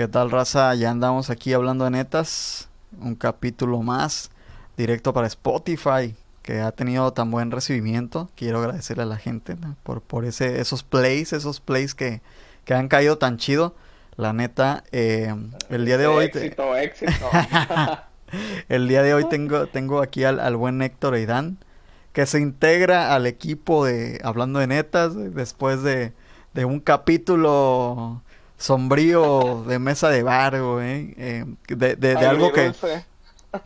¿Qué tal, raza? Ya andamos aquí hablando de netas. Un capítulo más directo para Spotify que ha tenido tan buen recibimiento. Quiero agradecerle a la gente por, por ese, esos plays, esos plays que, que han caído tan chido. La neta, eh, el día de hoy... Éxito, éxito. el día de hoy tengo, tengo aquí al, al buen Héctor Eidán, que se integra al equipo de Hablando de Netas después de, de un capítulo sombrío de mesa de bar, güey. Eh, de, de, de algo que...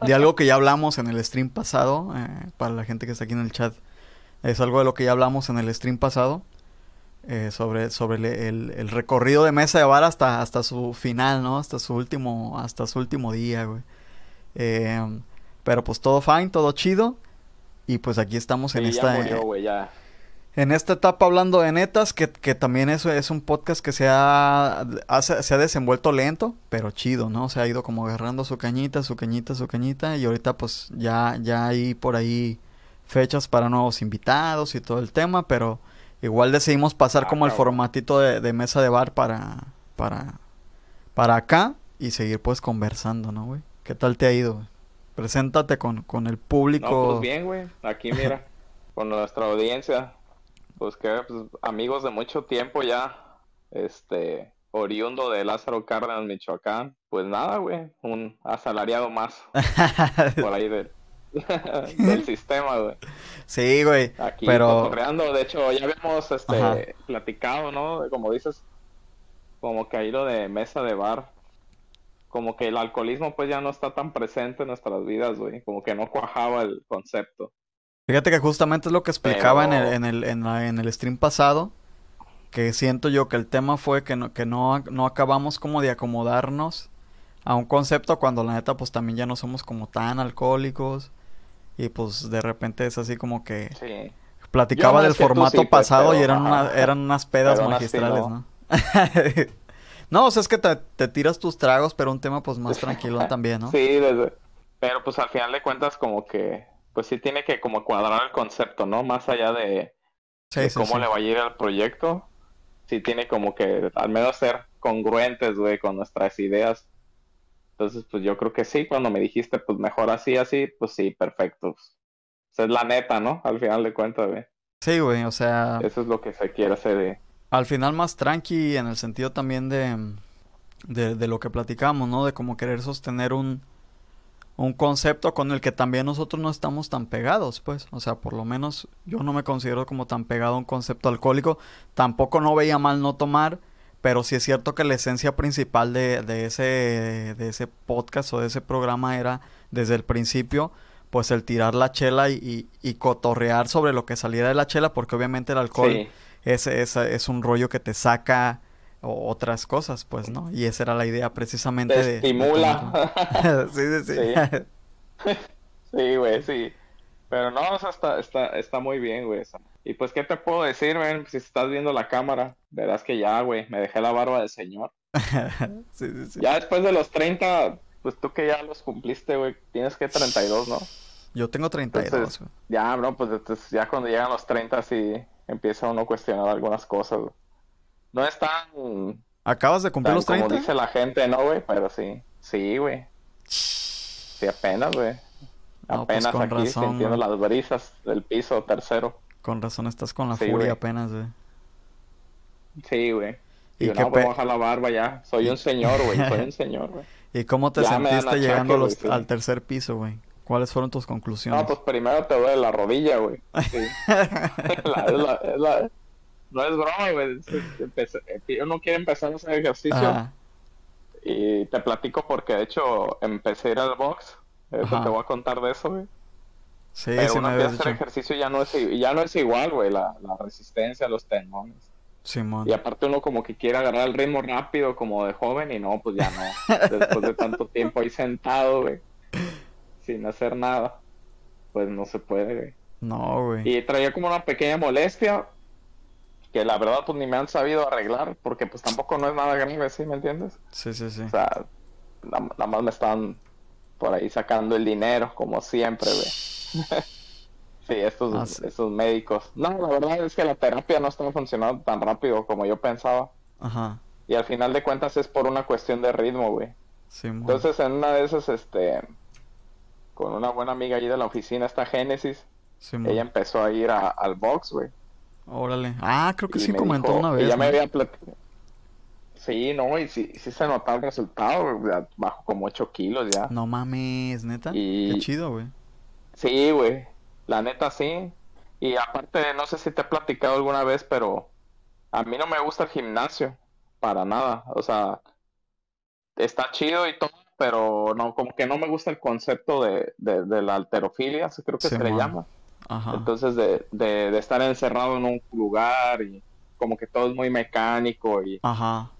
De algo que ya hablamos en el stream pasado, eh, para la gente que está aquí en el chat. Es algo de lo que ya hablamos en el stream pasado. Eh, sobre sobre el, el, recorrido de mesa de bar hasta, hasta su final, ¿no? Hasta su último, hasta su último día, güey. Pero pues todo fine, todo chido. Y pues aquí estamos en esta... ya murió, güey, ya. En esta etapa hablando de netas, que, que también es, es un podcast que se ha, se ha desenvuelto lento, pero chido, ¿no? Se ha ido como agarrando su cañita, su cañita, su cañita, y ahorita pues ya, ya hay por ahí fechas para nuevos invitados y todo el tema, pero igual decidimos pasar Ah, como el formatito de, de mesa de bar para, para, para acá y seguir pues conversando, ¿no, güey? ¿Qué tal te ha ido? güey? Preséntate con, con el público. No, pues bien, güey. Aquí, mira, con nuestra audiencia. Pues que, pues, amigos de mucho tiempo ya. Este, oriundo de Lázaro Cárdenas, Michoacán. Pues nada, güey. Un asalariado más por ahí del, del sistema, güey. sí, güey. Aquí Pero-. De hecho, ya habíamos Ajá. este, platicado, ¿no? Como dices, como que ahí lo de mesa de bar. Como que el alcoholismo pues ya no está tan presente en nuestras vidas, güey. Como que no cuajaba el concepto. Fíjate que justamente es lo que explicaba en, el, en, el, en, la- en el stream pasado, que siento yo que el tema fue que no, que no, no acabamos como de acomodarnos a un concepto cuando la neta pues también ya no somos como tan alcohólicos y pues de repente es así como que Sí. platicaba del formato sí, pues, pasado y eran, una- eran unas pedas magistrales, no. ¿no? No, o sea, es que te, te tiras tus tragos, pero un tema pues más tranquilo también, ¿no? Sí, desde... pero pues al final de cuentas como que, pues sí tiene que como cuadrar el concepto, ¿no? Más allá de, Sí, de sí, cómo sí. le va a ir al proyecto, sí tiene como que al menos ser congruentes, güey, con nuestras ideas. Entonces, pues yo creo que sí, cuando me dijiste, pues mejor así, así, pues sí, perfecto. Esa es la neta, ¿no? Al final de cuentas, güey. Sí, güey, o sea... Eso es lo que se quiere hacer de... Al final más tranqui en el sentido también de, de, de lo que platicamos, ¿no? De como querer sostener un, un concepto con el que también nosotros no estamos tan pegados, pues. O sea, por lo menos yo no me considero como tan pegado a un concepto alcohólico. Tampoco no veía mal no tomar, pero sí es cierto que la esencia principal de, de ese, de ese podcast o de ese programa era desde el principio pues el tirar la chela y, y, y cotorrear sobre lo que saliera de la chela, porque obviamente el alcohol Sí, es, es, es un rollo que te saca o- otras cosas, pues, ¿no? Y esa era la idea precisamente te de... estimula. sí, sí, sí. Sí, güey, sí. Pero no, o sea, está, está, está muy bien, güey. Y pues, ¿qué te puedo decir, man? Si estás viendo la cámara, verás que ya, güey, me dejé la barba de señor. sí, sí, sí. Ya después de los 30, pues tú que ya los cumpliste, güey, tienes que 32, ¿no? Yo tengo 32, Entonces, güey. Ya, bro, pues entonces, ya cuando llegan los 30 sí empieza uno a cuestionar algunas cosas, güey. No es tan, ¿Acabas de cumplir tan los como 30? dice la gente, ¿no, güey? Pero sí, sí, güey. Sí, apenas, güey. No, pues, Apenas con aquí razón, sintiendo güey. las brisas del piso tercero. Con razón estás con la Sí, furia güey. apenas, güey. Sí, güey. ¿Y Y qué no, pe- la barba ya. Soy un señor, güey. Soy un señor, güey. ¿Y cómo te Ya sentiste achaque, llegando los- sí. al tercer piso, güey? ¿Cuáles fueron tus conclusiones? No, pues primero te duele la rodilla, güey. Sí. La- la- la- No es broma, güey. Eh, Uno quiere empezar a hacer ejercicio Ajá. y te platico porque de hecho empecé a ir al box. Eso Ajá. te voy a contar de eso, güey. Sí, Pero sí uno me empieza a habías hacer ejercicio y ya no es, ya no es igual, güey. La, la resistencia, los tendones. Simón. Y aparte uno como que quiere agarrar el ritmo rápido como de joven y no, pues ya no. Después de tanto tiempo ahí sentado, güey, sin hacer nada, pues no se puede, güey. No, güey. Y traía como una pequeña molestia que la verdad pues ni me han sabido arreglar porque pues tampoco no es nada grave, ¿sí me entiendes? Sí, sí, sí. O sea, na- nada más me están por ahí sacando el dinero como siempre, güey. Sí, estos, Ah, sí. estos médicos. No, la verdad es que la terapia no estaba funcionando tan rápido como yo pensaba. Ajá. Y al final de cuentas es por una cuestión de ritmo, güey. Sí. Entonces en una de esas, este, con una buena amiga allí de la oficina, esta Génesis, Sí, ella empezó a ir a- al box, güey. Órale. Ah, creo que Y sí me comentó dijo- una y vez. ya me había platicado. Sí, no, y sí, sí se notaba el resultado, güey, Bajo como 8 kilos ya. No mames, neta. Y- Qué chido, güey. Sí, güey. La neta sí. Y aparte, no sé si te he platicado alguna vez, pero a mí no me gusta el gimnasio. Para nada. O sea, está chido y todo, pero no, como que no me gusta el concepto de, de, de la alterofilia, creo que se le llama. Ajá. Entonces, de, de, de estar encerrado en un lugar y como que todo es muy mecánico y, Ajá.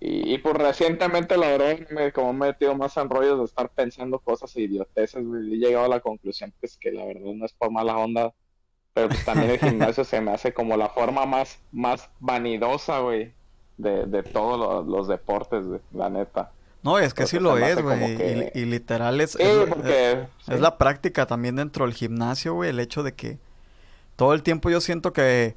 y, y pues recientemente la verdad me como me he metido más en rollos de estar pensando cosas e idioteces, y he llegado a la conclusión pues que la verdad no es por mala onda, pero pues también el gimnasio se me hace como la forma más, más vanidosa, güey, de, de todos los, los deportes, güey, la neta. No, es que sí lo es, güey. que- Y, y literal es, Sí, es, porque... es sí. la práctica también dentro del gimnasio, güey. El hecho de que todo el tiempo yo siento que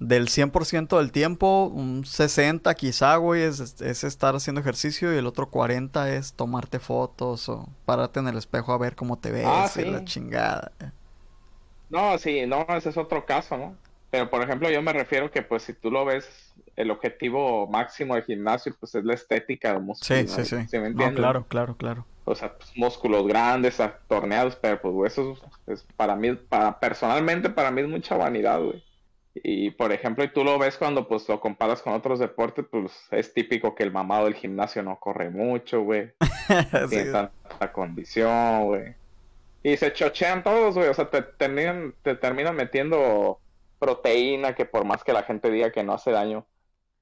del 100% del tiempo, un 60 quizá, güey, es, es estar haciendo ejercicio y el otro 40 es tomarte fotos o pararte en el espejo a ver cómo te ves Ah, y la chingada. No, sí, no, ese es otro caso, ¿no? Pero por ejemplo, yo me refiero que pues si tú lo ves, el objetivo máximo del gimnasio pues es la estética del músculo, Sí, ¿no? sí, sí. ¿Sí me No, claro, claro, claro. O sea, pues, músculos grandes, torneados, pero pues eso es, es para mí, para personalmente para mí es mucha vanidad, güey. Y por ejemplo, y tú lo ves cuando pues lo comparas con otros deportes, pues es típico que el mamado del gimnasio no corre mucho, güey. Sí. tiene tanta condición, güey. Y se chochean todos, güey. O sea, te terminan, te terminan metiendo proteína que por más que la gente diga que no hace daño,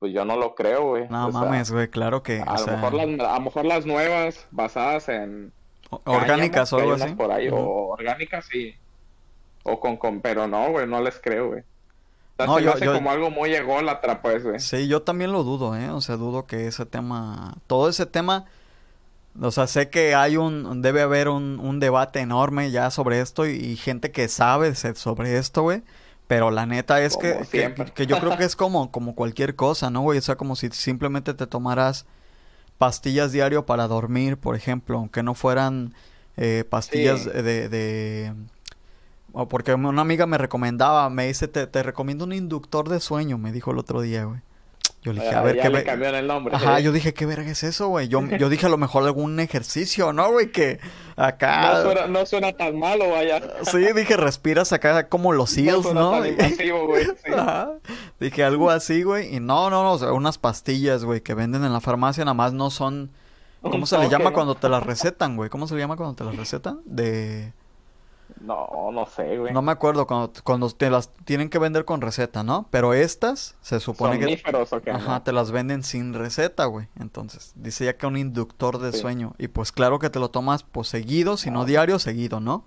pues yo no lo creo, güey. No O mames, güey, claro que, a, o lo sea, mejor las, a lo mejor las nuevas, basadas en o- orgánicas o algo así. por ahí, Ujú. o orgánicas, sí. O con, con, pero no, güey, no les creo, güey. O sea, No, se yo- hace yo- como algo muy ególatra, pues, güey. Sí, yo también lo dudo, ¿eh? O sea, dudo que ese tema, todo ese tema, o sea, sé que hay un, debe haber un, un debate enorme ya sobre esto y, y gente que sabe sobre esto, güey. Pero la neta es que, que, que yo creo que es como, como cualquier cosa, ¿no, güey? O sea, como si simplemente te tomaras pastillas diario para dormir, por ejemplo, aunque no fueran eh, pastillas Sí. de, de... porque una amiga me recomendaba, me dice, te, te recomiendo un inductor de sueño, me dijo el otro día, güey. Yo le dije, a ver, ya ¿qué le ve- cambiaron el nombre. Ajá, sí. yo dije, ¿qué verga es eso, güey? Yo, yo dije a lo mejor algún ejercicio, ¿no, güey? Que acá... No suena, no suena tan malo, vaya. Sí, dije, respiras acá como los No seals, suena ¿no? tan invasivo, güey. sí. Ajá. Dije algo así, güey. Y no, no, no, o sea, unas pastillas, güey, que venden en la farmacia, nada más no son... ¿Cómo se le llama ¿no? cuando te las recetan, güey? ¿Cómo se le llama cuando te las recetan? De... No, no sé, güey. No me acuerdo, cuando, cuando te las tienen que vender con receta, ¿no? Pero estas se supone que... ¿Somníferos o qué? Ajá, no? te las venden sin receta, güey. Entonces, dice ya que un inductor de Sí. sueño. Y pues claro que te lo tomas pues seguido, si no Ah. diario, seguido, ¿no?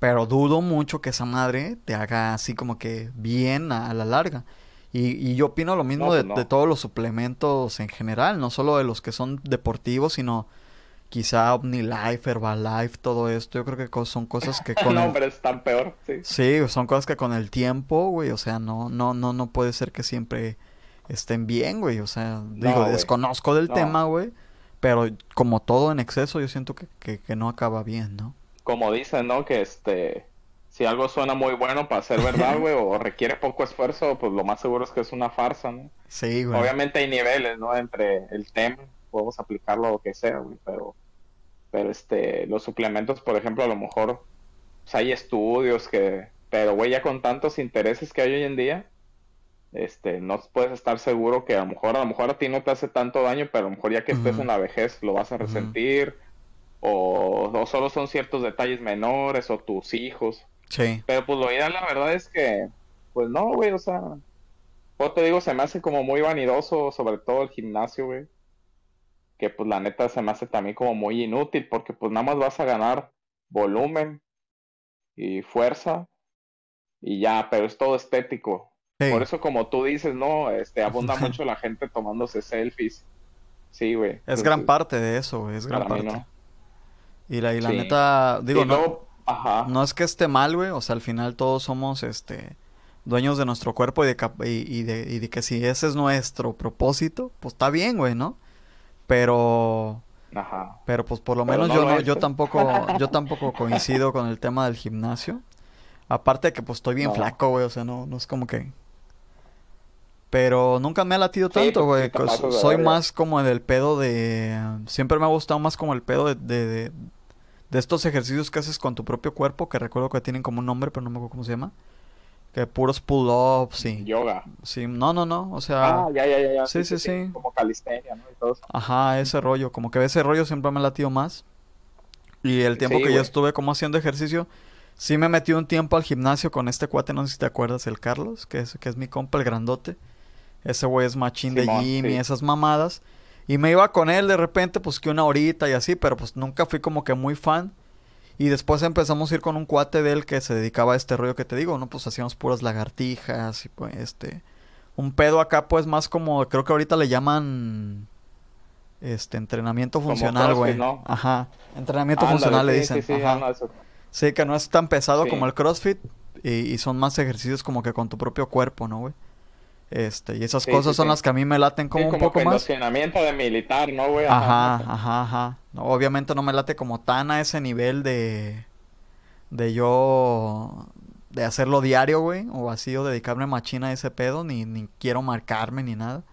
Pero dudo mucho que esa madre te haga así como que bien a, a la larga. Y, y yo opino lo mismo No, de, pues no. de todos los suplementos en general, no solo de los que son deportivos, sino quizá OmniLife, Herbalife, todo esto. Yo creo que son cosas que con no, el- hombre, es tan peor, sí. Sí, son cosas que con el tiempo, güey, o sea, no, no, no, no puede ser que siempre estén bien, güey, o sea, digo, desconozco del No. tema, güey, pero como todo en exceso, yo siento que, que, que no acaba bien, ¿no? Como dicen, ¿no? Que este, si algo suena muy bueno para ser verdad, güey, o requiere poco esfuerzo, pues lo más seguro es que es una farsa, ¿no? Sí, güey. Obviamente hay niveles, ¿no? Entre el tema, podemos aplicarlo a lo que sea, güey, pero, pero este, los suplementos, por ejemplo, a lo mejor, pues, hay estudios que, pero, güey, ya con tantos intereses que hay hoy en día, este, no puedes estar seguro que a lo mejor, a lo mejor a ti no te hace tanto daño, pero a lo mejor ya que estés Ujú. en la vejez lo vas a resentir, o, o solo son ciertos detalles menores, o tus hijos, Sí, pero pues lo ideal, la verdad es que, pues no, güey, o sea, yo te digo, se me hace como muy vanidoso, sobre todo el gimnasio, güey. Que pues la neta se me hace también como muy inútil, porque pues nada más vas a ganar volumen y fuerza y ya, pero es todo estético. sí. Por eso como tú dices, no, este, abunda mucho la gente tomándose selfies. Sí, güey. Es gran parte de eso, güey, es gran Para mí parte. no. Y la, y la Sí. neta, digo, Y no, ajá. no es que esté mal, güey, o sea, al final todos somos, este, dueños de nuestro cuerpo y de, y, de, y de que si ese es nuestro propósito, pues está bien, güey, ¿no? Pero... Ajá. Pero pues por lo menos yo no, yo tampoco, yo tampoco coincido con el tema del gimnasio. Aparte de que pues estoy bien flaco, güey, o sea, no, no es como que... Pero nunca me ha latido tanto, pues, güey. Soy más como en el pedo de... Siempre me ha gustado más como el pedo de, de, de, estos ejercicios que haces con tu propio cuerpo, que recuerdo que tienen como un nombre, pero no me acuerdo cómo se llama. Que puros pull-ups, sí. Yoga. Sí, no, no, no, o sea... Ah, ya, ya, ya. Sí, sí, sí. Como calistenia, ¿no? Y todo Ajá, ese rollo. Como que ese rollo siempre me ha latido más. Y el tiempo que yo estuve como haciendo ejercicio, sí me metí un tiempo al gimnasio con este cuate, no sé si te acuerdas, el Carlos, que es, que es mi compa, el grandote. Ese güey es machín de gym y esas mamadas. Y me iba con él de repente, pues que una horita y así, pero pues nunca fui como que muy fan. Y después empezamos a ir con un cuate de él que se dedicaba a este rollo que te digo, ¿no? Pues hacíamos puras lagartijas y pues este... Un pedo acá pues más como, creo que ahorita le llaman... Este, entrenamiento funcional, güey. Ajá. Entrenamiento funcional le dicen. Sí, Ajá. sí, que no es tan pesado como el CrossFit y, y, son más ejercicios como que con tu propio cuerpo, ¿no, güey? Este, y esas cosas son las que a mí me laten como, un poco más. de militar, ¿no, güey? Ajá, ajá, ajá. obviamente no me late como tan a ese nivel de. de yo. de hacerlo diario, güey. O así, o dedicarme machina a ese pedo. Ni, ni quiero marcarme ni nada.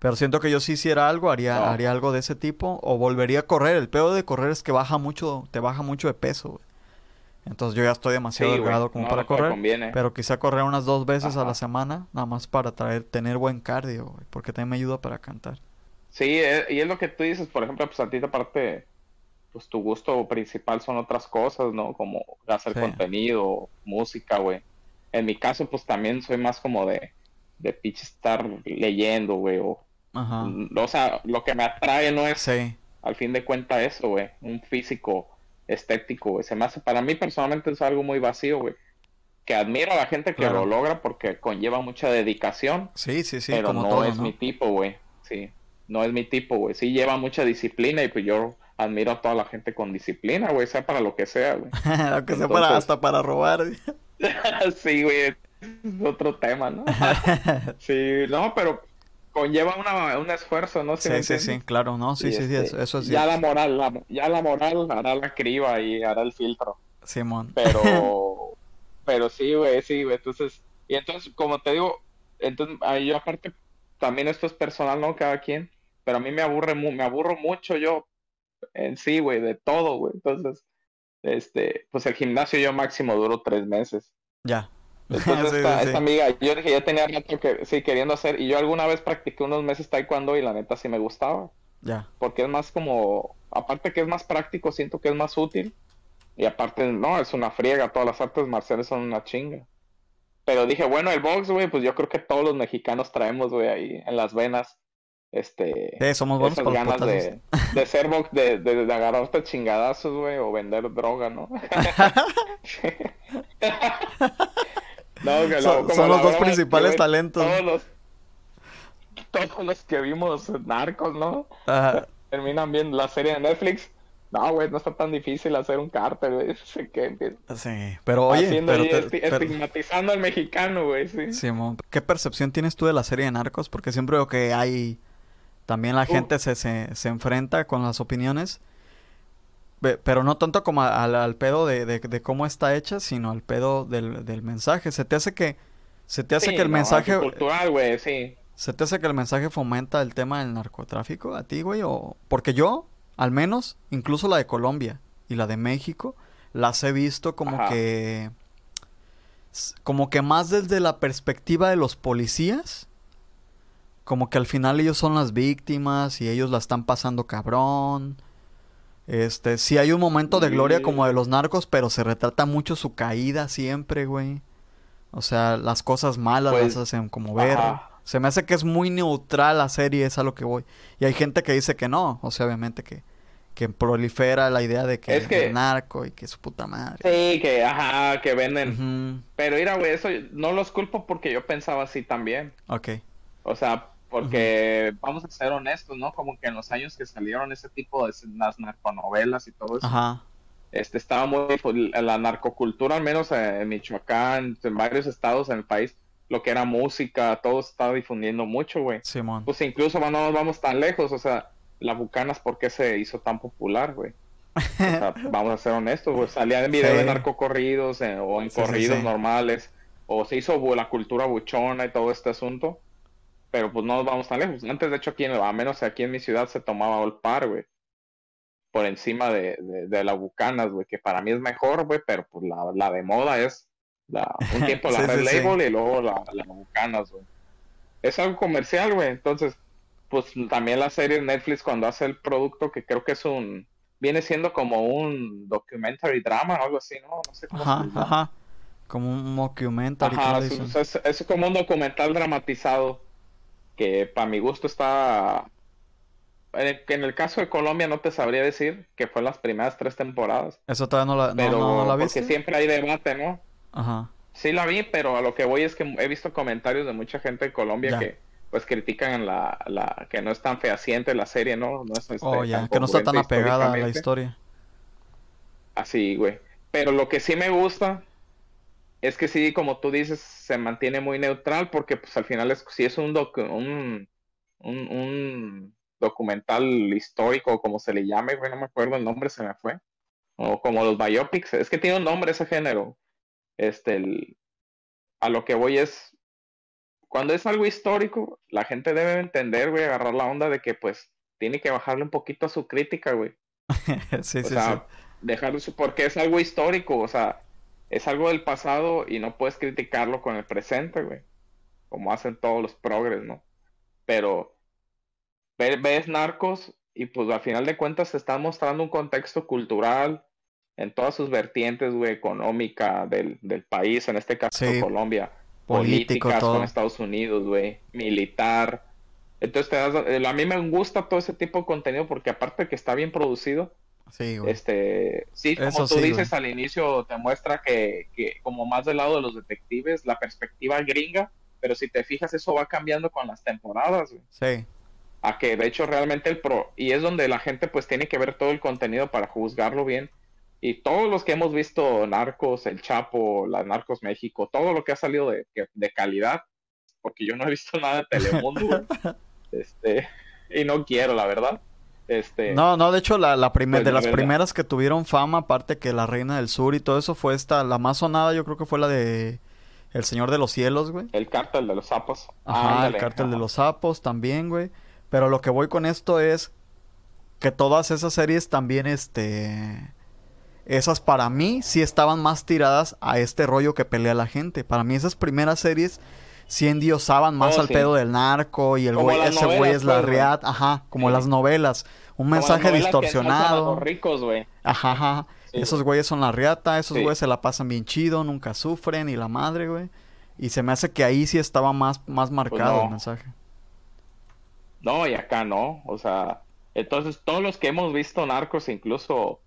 Pero siento que yo sí hiciera algo, haría, haría algo de ese tipo. O volvería a correr. El pedo de correr es que baja mucho, te baja mucho de peso, güey. Entonces yo ya estoy demasiado delgado como para correr. Pero quizá correr unas dos veces a la semana, nada más para traer, tener buen cardio, porque también me ayuda para cantar. Sí, eh, y es lo que tú dices, por ejemplo, pues a ti aparte, pues tu gusto principal son otras cosas, ¿no? Como hacer contenido, música, güey. En mi caso, pues también soy más como de, de pitch estar leyendo, güey, o... Ajá. O sea, lo que me atrae no es, al fin de cuentas, eso, güey, un físico estético, güey. Se me hace, para mí personalmente es algo muy vacío, güey. Que admiro a la gente que lo logra porque conlleva mucha dedicación. Sí, sí, sí. Pero no es mi tipo, güey. Sí, no es mi tipo, güey. Sí lleva mucha disciplina y pues yo admiro a toda la gente con disciplina, güey, sea para lo que sea, güey. Sea para, hasta para robar. sí, güey. Es otro tema, ¿no? sí, no, pero conlleva una, un esfuerzo, ¿no? sí, sí, sí, claro, ¿no? Sí, sí, sí, este, eso, es Ya la moral, ya la moral hará la criba y hará el filtro. Simón. Pero, pero sí, güey, sí, güey, entonces, y entonces, como te digo, entonces, yo aparte, también esto es personal, ¿no? Cada quien, pero a mí me aburre, me aburro mucho yo en sí, güey, de todo, güey, entonces, este, pues el gimnasio yo máximo duro tres meses. Ya. Entonces esta, amiga, yo dije, ya tenía rato que sí queriendo hacer, y yo alguna vez practiqué unos meses taekwondo y la neta sí me gustaba. Ya. Porque es más como, aparte que es más práctico, siento que es más útil. Y aparte, no, es una friega, todas las artes marciales son una chinga. Pero dije, bueno, el box, güey, pues yo creo que todos los mexicanos traemos, güey, ahí en las venas. Este. Sí, somos ganas de, de, ser box, de, de, de agarrarte chingadazos, güey, o vender droga, ¿no? son, los dos principales talentos. Todos los, todos los que vimos narcos, ¿no? Terminan viendo la serie de Netflix. No, güey, no está tan difícil hacer un cártel, güey. Sí, pero oye, pero estigmatizando al mexicano, güey, sí. Simón, ¿qué percepción tienes tú de la serie de Narcos? Porque siempre veo que hay... También la uh. gente se, se, se enfrenta con las opiniones pero no tanto como al, pedo de, cómo está hecha, sino al pedo del, mensaje. Se te hace que, se te hace que el mensaje... Cultural, güey, sí. ¿Se te hace que el mensaje fomenta el tema del narcotráfico a ti, güey? O... Porque yo, al menos, incluso la de Colombia y la de México, las he visto como que... Como que más desde la perspectiva de los policías. Como que al final ellos son las víctimas y ellos la están pasando cabrón este, sí hay un momento de gloria como de los narcos, pero se retrata mucho su caída siempre, güey. O sea, las cosas malas las pues, hacen como ver. Se me hace que es muy neutral la serie, es a lo que voy. Y hay gente que dice que no, o sea, obviamente que, que prolifera la idea de que es, narco y que su puta madre. Sí, que, ajá, que venden. Pero mira, güey, eso no los culpo porque yo pensaba así también. Ok. O sea, porque vamos a ser honestos, ¿no? Como que en los años que salieron ese tipo de las narconovelas y todo eso, este estaba muy la narcocultura, al menos en Michoacán, en varios estados en el país, lo que era música, todo se estaba difundiendo mucho, güey. Simón. Pues incluso no nos vamos tan lejos, o sea, la Bucanas, ¿por qué se hizo tan popular, güey? O sea, vamos a ser honestos, güey. Salía en video Sí. de narcocorridos eh, o en Sí, corridos sí. normales, o se hizo la cultura buchona y todo este asunto. Pero pues no nos vamos tan lejos. Antes, de hecho, aquí en, a menos aquí en mi ciudad se tomaba Old Par, güey. Por encima de, de, de la Bucanas, güey, que para mí es mejor, güey, pero pues la, la de moda es la, un tiempo la Sí, Red sí, sí. Label y luego la, la Bucanas, güey. Es algo comercial, güey. Entonces, pues también la serie Netflix cuando hace el producto, que creo que es un... Viene siendo como un documentary drama o algo así, ¿no? No sé cómo se Ajá, llama. ajá. Como un mockumentary, Ajá, es- es como un documental dramatizado que para mi gusto está... En el, caso de Colombia no te sabría decir que fue las primeras tres temporadas, Eso todavía no la, no, pero no, no la porque siempre hay debate, ¿no? Ajá. Sí la vi, pero a lo que voy es que he visto comentarios de mucha gente de Colombia Ya. que pues critican la, la que no es tan fehaciente la serie, ¿no? No es este, Oh, ya. Que no está tan apegada a la historia. Así, güey. Pero lo que sí me gusta es que sí, como tú dices, se mantiene muy neutral porque pues al final es, sí es un, docu- un, un, un documental histórico, como se le llame, güey, no me acuerdo el nombre, se me fue. O como los biopics, es que tiene un nombre ese género. Este, el- a lo que voy es, cuando es algo histórico, la gente debe entender, güey, agarrar la onda de que pues tiene que bajarle un poquito a su crítica, güey. sí, O sí, sea, sí. su- porque es algo histórico, o sea, es algo del pasado y no puedes criticarlo con el presente, güey. Como hacen todos los progres, ¿no? Pero ve- ves narcos y pues al final de cuentas se está mostrando un contexto cultural en todas sus vertientes, güey, económica del, del país, en este caso Sí. Colombia, Político, políticas todo. con Estados Unidos, güey, militar. Entonces te das, a mí me gusta todo ese tipo de contenido porque aparte de que está bien producido, Sí, güey. este, sí, como Eso tú sí, dices al inicio, te muestra que, que como más del lado de los detectives, la perspectiva gringa, pero si te fijas, eso va cambiando con las temporadas, güey. Sí. A que de hecho realmente el pro, y es donde la gente pues tiene que ver todo el contenido para juzgarlo bien. Y todos los que hemos visto Narcos, El Chapo, las Narcos México, todo lo que ha salido de, de calidad, porque yo no he visto nada de Telemundo, güey. este, y no quiero, la verdad. Este, No, no, de hecho, la, la primer- Pues, de la las verdad. primeras que tuvieron fama, aparte que La Reina del Sur y todo eso, fue esta, la más sonada, yo creo que fue la de El Señor de los Cielos, güey. el cártel de los sapos. Ajá, Ándale, el Cártel de los Sapos también, güey. Pero lo que voy con esto es que todas esas series también, este... Esas para mí sí estaban más tiradas a este rollo que pelea la gente. Para mí esas primeras series sí endiosaban más Oh, al sí. pedo del narco y el güey, ese güey es la pues, riat, ajá, como Sí. las novelas. Un mensaje distorsionado. los ricos, güey. Ajá, ajá. Sí, Esos güey. güeyes son la riata, esos güeyes se la pasan bien chido, nunca sufren y la madre, güey. Y se me hace que ahí sí estaba más, más marcado Pues no. el mensaje. No, y acá no. O sea, entonces todos los que hemos visto narcos, incluso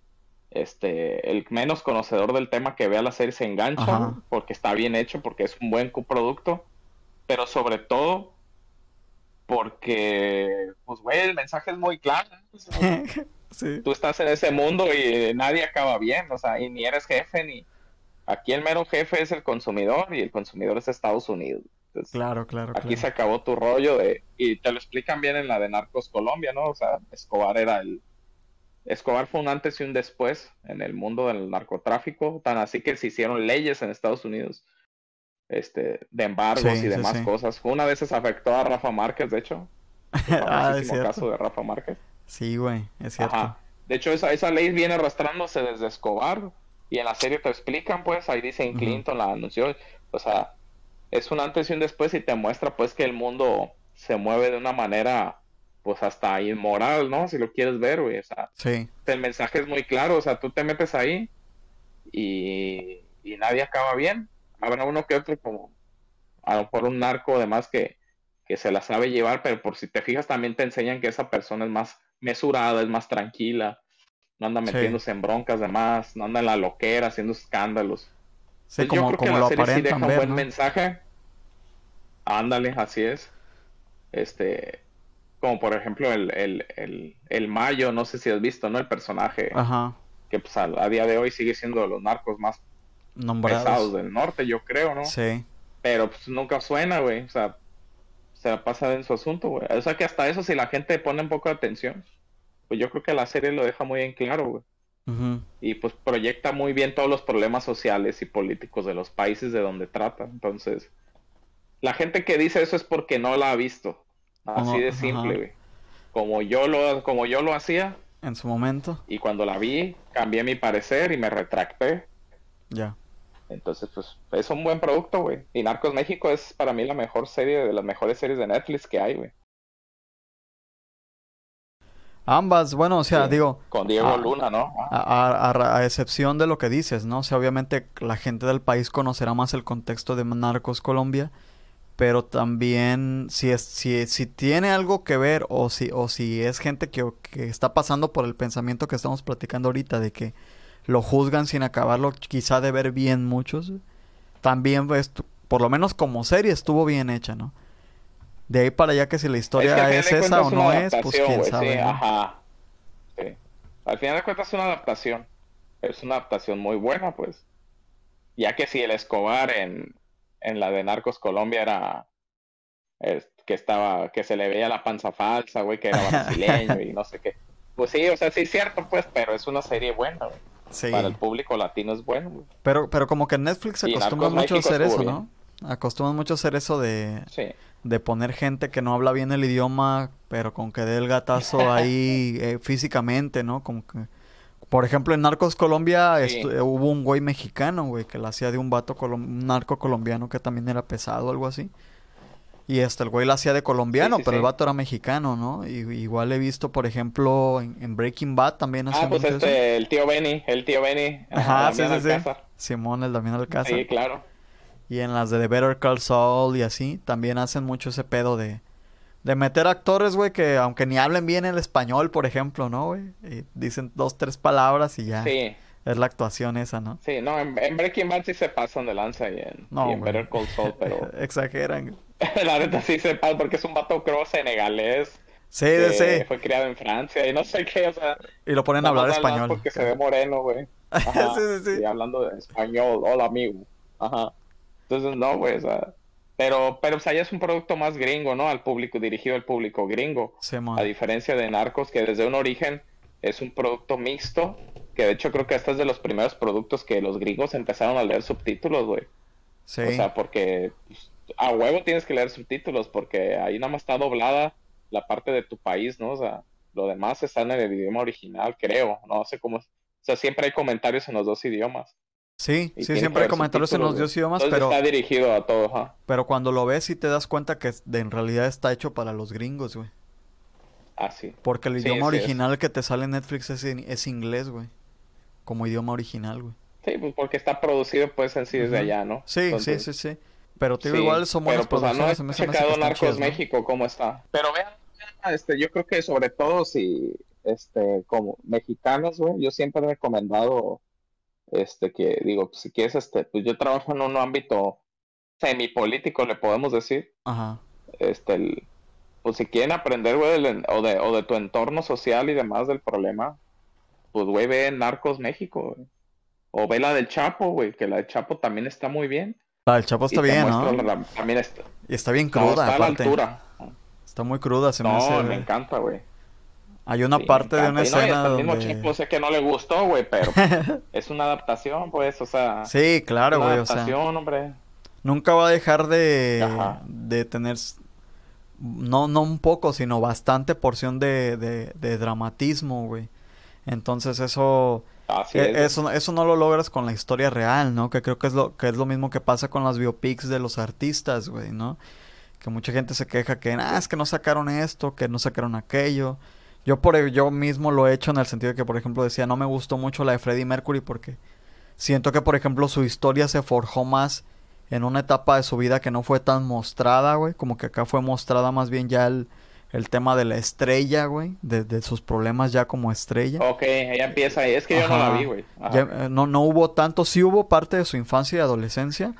este, el menos conocedor del tema que vea la serie se engancha, Ajá. porque está bien hecho, porque es un buen coproducto, pero sobre todo porque, pues, güey, el mensaje es muy claro. ¿no? O sea, sí. tú estás en ese mundo y nadie acaba bien, o sea, y ni eres jefe, ni... Aquí el mero jefe es el consumidor y el consumidor es Estados Unidos. Entonces, Claro, claro, Aquí claro. se acabó tu rollo de, y te lo explican bien en la de Narcos Colombia, ¿no? O sea, Escobar era el, Escobar fue un antes y un después en el mundo del narcotráfico, tan así que se hicieron leyes en Estados Unidos, este, de embargos Sí, y demás sí. cosas. Una vez se afectó a Rafa Márquez, de hecho, el ah, es famosísimo caso cierto. de Rafa Márquez. Sí, güey, es cierto. Ajá. De hecho, esa, esa ley viene arrastrándose desde Escobar y en la serie te explican, pues, ahí dicen. Clinton la anunció, o sea, es un antes y un después y te muestra, pues, que el mundo se mueve de una manera, pues, hasta inmoral, ¿no? Si lo quieres ver, güey, o sea, Sí, el mensaje es muy claro, o sea, tú te metes ahí y, y nadie acaba bien. Habrá uno que otro como, a lo mejor un narco además que, que se la sabe llevar, pero por si te fijas también te enseñan que esa persona es más mesurada, es más tranquila, no anda Sí. metiéndose en broncas de más, no anda en la loquera haciendo escándalos. sí, Pues yo como, creo que la lo serie sí deja un buen ¿no? mensaje. Ándale, así es. Este, como por ejemplo el, el, el, el Mayo, no sé si has visto, ¿no? El personaje Ajá, que pues a, a día de hoy sigue siendo de los narcos más pesados nombrados. del norte, yo creo, ¿no? Sí. pero pues nunca suena, güey. O sea, se la pasa en su asunto, güey. O sea que hasta eso, si la gente pone un poco de atención, pues yo creo que la serie lo deja muy en claro, güey. Y pues proyecta muy bien todos los problemas sociales y políticos de los países de donde trata. Entonces, la gente que dice eso es porque no la ha visto. Así de simple, güey. Como yo lo, como yo lo hacía. En su momento. Y cuando la vi, cambié mi parecer y me retracté. Ya. Entonces, pues, es un buen producto, güey. Y Narcos México es para mí la mejor serie, de las mejores series de Netflix que hay, güey. Ambas, bueno, o sea, digo... Con Diego Luna, ¿no? A, excepción de lo que dices, ¿no? O sea, obviamente la gente del país conocerá más el contexto de Narcos Colombia, pero también si, es, si, si tiene algo que ver o si, o si es gente que, que está pasando por el pensamiento que estamos platicando ahorita de que lo juzgan sin acabarlo quizá de ver bien muchos, también pues, por lo menos como serie estuvo bien hecha, ¿no? De ahí para allá que si la historia es, esa o no es, pues quién sabe. Ajá. Al final de cuentas es una adaptación. Es una adaptación muy buena, pues. Ya que si el Escobar en, en la de Narcos Colombia era que estaba, que se le veía la panza falsa, güey, que era brasileño y no sé qué. Pues sí, o sea, sí es cierto, pues, pero es una serie buena, güey. Para el público latino es bueno, güey. Pero, pero como que Netflix se acostumbra mucho a hacer eso, ¿no? Acostumbran mucho a hacer eso de, de poner gente que no habla bien el idioma, pero con que dé el gatazo ahí eh, físicamente, ¿no? Como que, por ejemplo, en Narcos Colombia eh, hubo un güey mexicano, güey, que la hacía de un vato, un narco colombiano que también era pesado, algo así. Y este, el güey la hacía de colombiano, pero el vato era mexicano, ¿no? Y, igual he visto, por ejemplo, en, Breaking Bad también hace Ah, pues este, el tío Benny, el tío Benny. Ajá, sí, sí, sí. Simón, el Damián Alcázar. Sí, claro. Y en las de The Better Call Saul y así, también hacen mucho ese pedo de, de meter actores, güey, que aunque ni hablen bien el español, por ejemplo, ¿no, güey? Dicen dos, tres palabras y ya. Sí. Es la actuación esa, ¿no? Sí, no, en, Breaking Bad sí se pasan de lanza y en, no, Better Call Saul, pero... Exageran. la neta sí se pasa porque es un vato creo senegalés. Sí, sí. Fue criado en Francia y no sé qué, o sea... Y lo ponen a hablar español. Porque se ve moreno, güey. sí, sí, sí. Y hablando de español, hola amigo. Ajá. Entonces, no, güey, o sea, pero, pero o sea, ya es un producto más gringo, ¿no? Al público, dirigido al público gringo. a diferencia de Narcos, que desde un origen es un producto mixto, que de hecho creo que este es de los primeros productos que los gringos empezaron a leer subtítulos, güey. Sí. O sea, porque pues, a huevo tienes que leer subtítulos, porque ahí nada más está doblada la parte de tu país, ¿no? O sea, lo demás está en el idioma original, creo. No sé cómo. O sea, siempre hay comentarios en los dos idiomas. Sí, sí, siempre hay comentarios en los dos idiomas, pero... Está dirigido a todos, ¿ah? Pero cuando lo ves sí te das cuenta que en realidad está hecho para los gringos, güey. Ah, sí. Porque el idioma original que te sale en Netflix es, es inglés, güey. Como idioma original, güey. Sí, pues porque está producido pues en sí desde allá, ¿no? Sí, sí, sí, sí. Pero te digo, igual somos pero, pues, producciones. No he checado Narcos México cómo está. Pero vean, este, yo creo que sobre todo si, este, como mexicanos, güey, yo siempre he recomendado este que digo, si quieres, este, pues yo trabajo en un ámbito semipolítico, le podemos decir. Ajá. Este, pues si quieren aprender, güey, o, de, o de tu entorno social y demás del problema, pues, güey, ve Narcos México, O ve la del Chapo, güey, que la del Chapo también está muy bien. La del Chapo está bien, ¿no? también está. Y está bien cruda, está a la altura. Está muy cruda, se me hace. me encanta, güey. Hay una parte de una escena no, mismo chico sé que no le gustó, güey, pero es una adaptación, pues, o sea... Sí, claro, güey, o sea... hombre. Nunca va a dejar de, de tener... No, no un poco, sino bastante porción de, de, de dramatismo, güey. Entonces eso... E, eso, eso no lo logras con la historia real, ¿no? Que creo que es lo, que es lo mismo que pasa con las biopics de los artistas, güey, ¿no? Que mucha gente se queja que, ah, es que no sacaron esto, que no sacaron aquello. Yo por e, yo mismo lo he hecho en el sentido de que, por ejemplo, decía, no me gustó mucho la de Freddie Mercury porque siento que, por ejemplo, su historia se forjó más en una etapa de su vida que no fue tan mostrada, güey. Como que acá fue mostrada más bien ya el, el tema de la estrella, güey. De, sus problemas ya como estrella. Ok, ella empieza ahí. Es que yo no la vi, güey. Eh, no, no hubo tanto. Sí hubo parte de su infancia y adolescencia.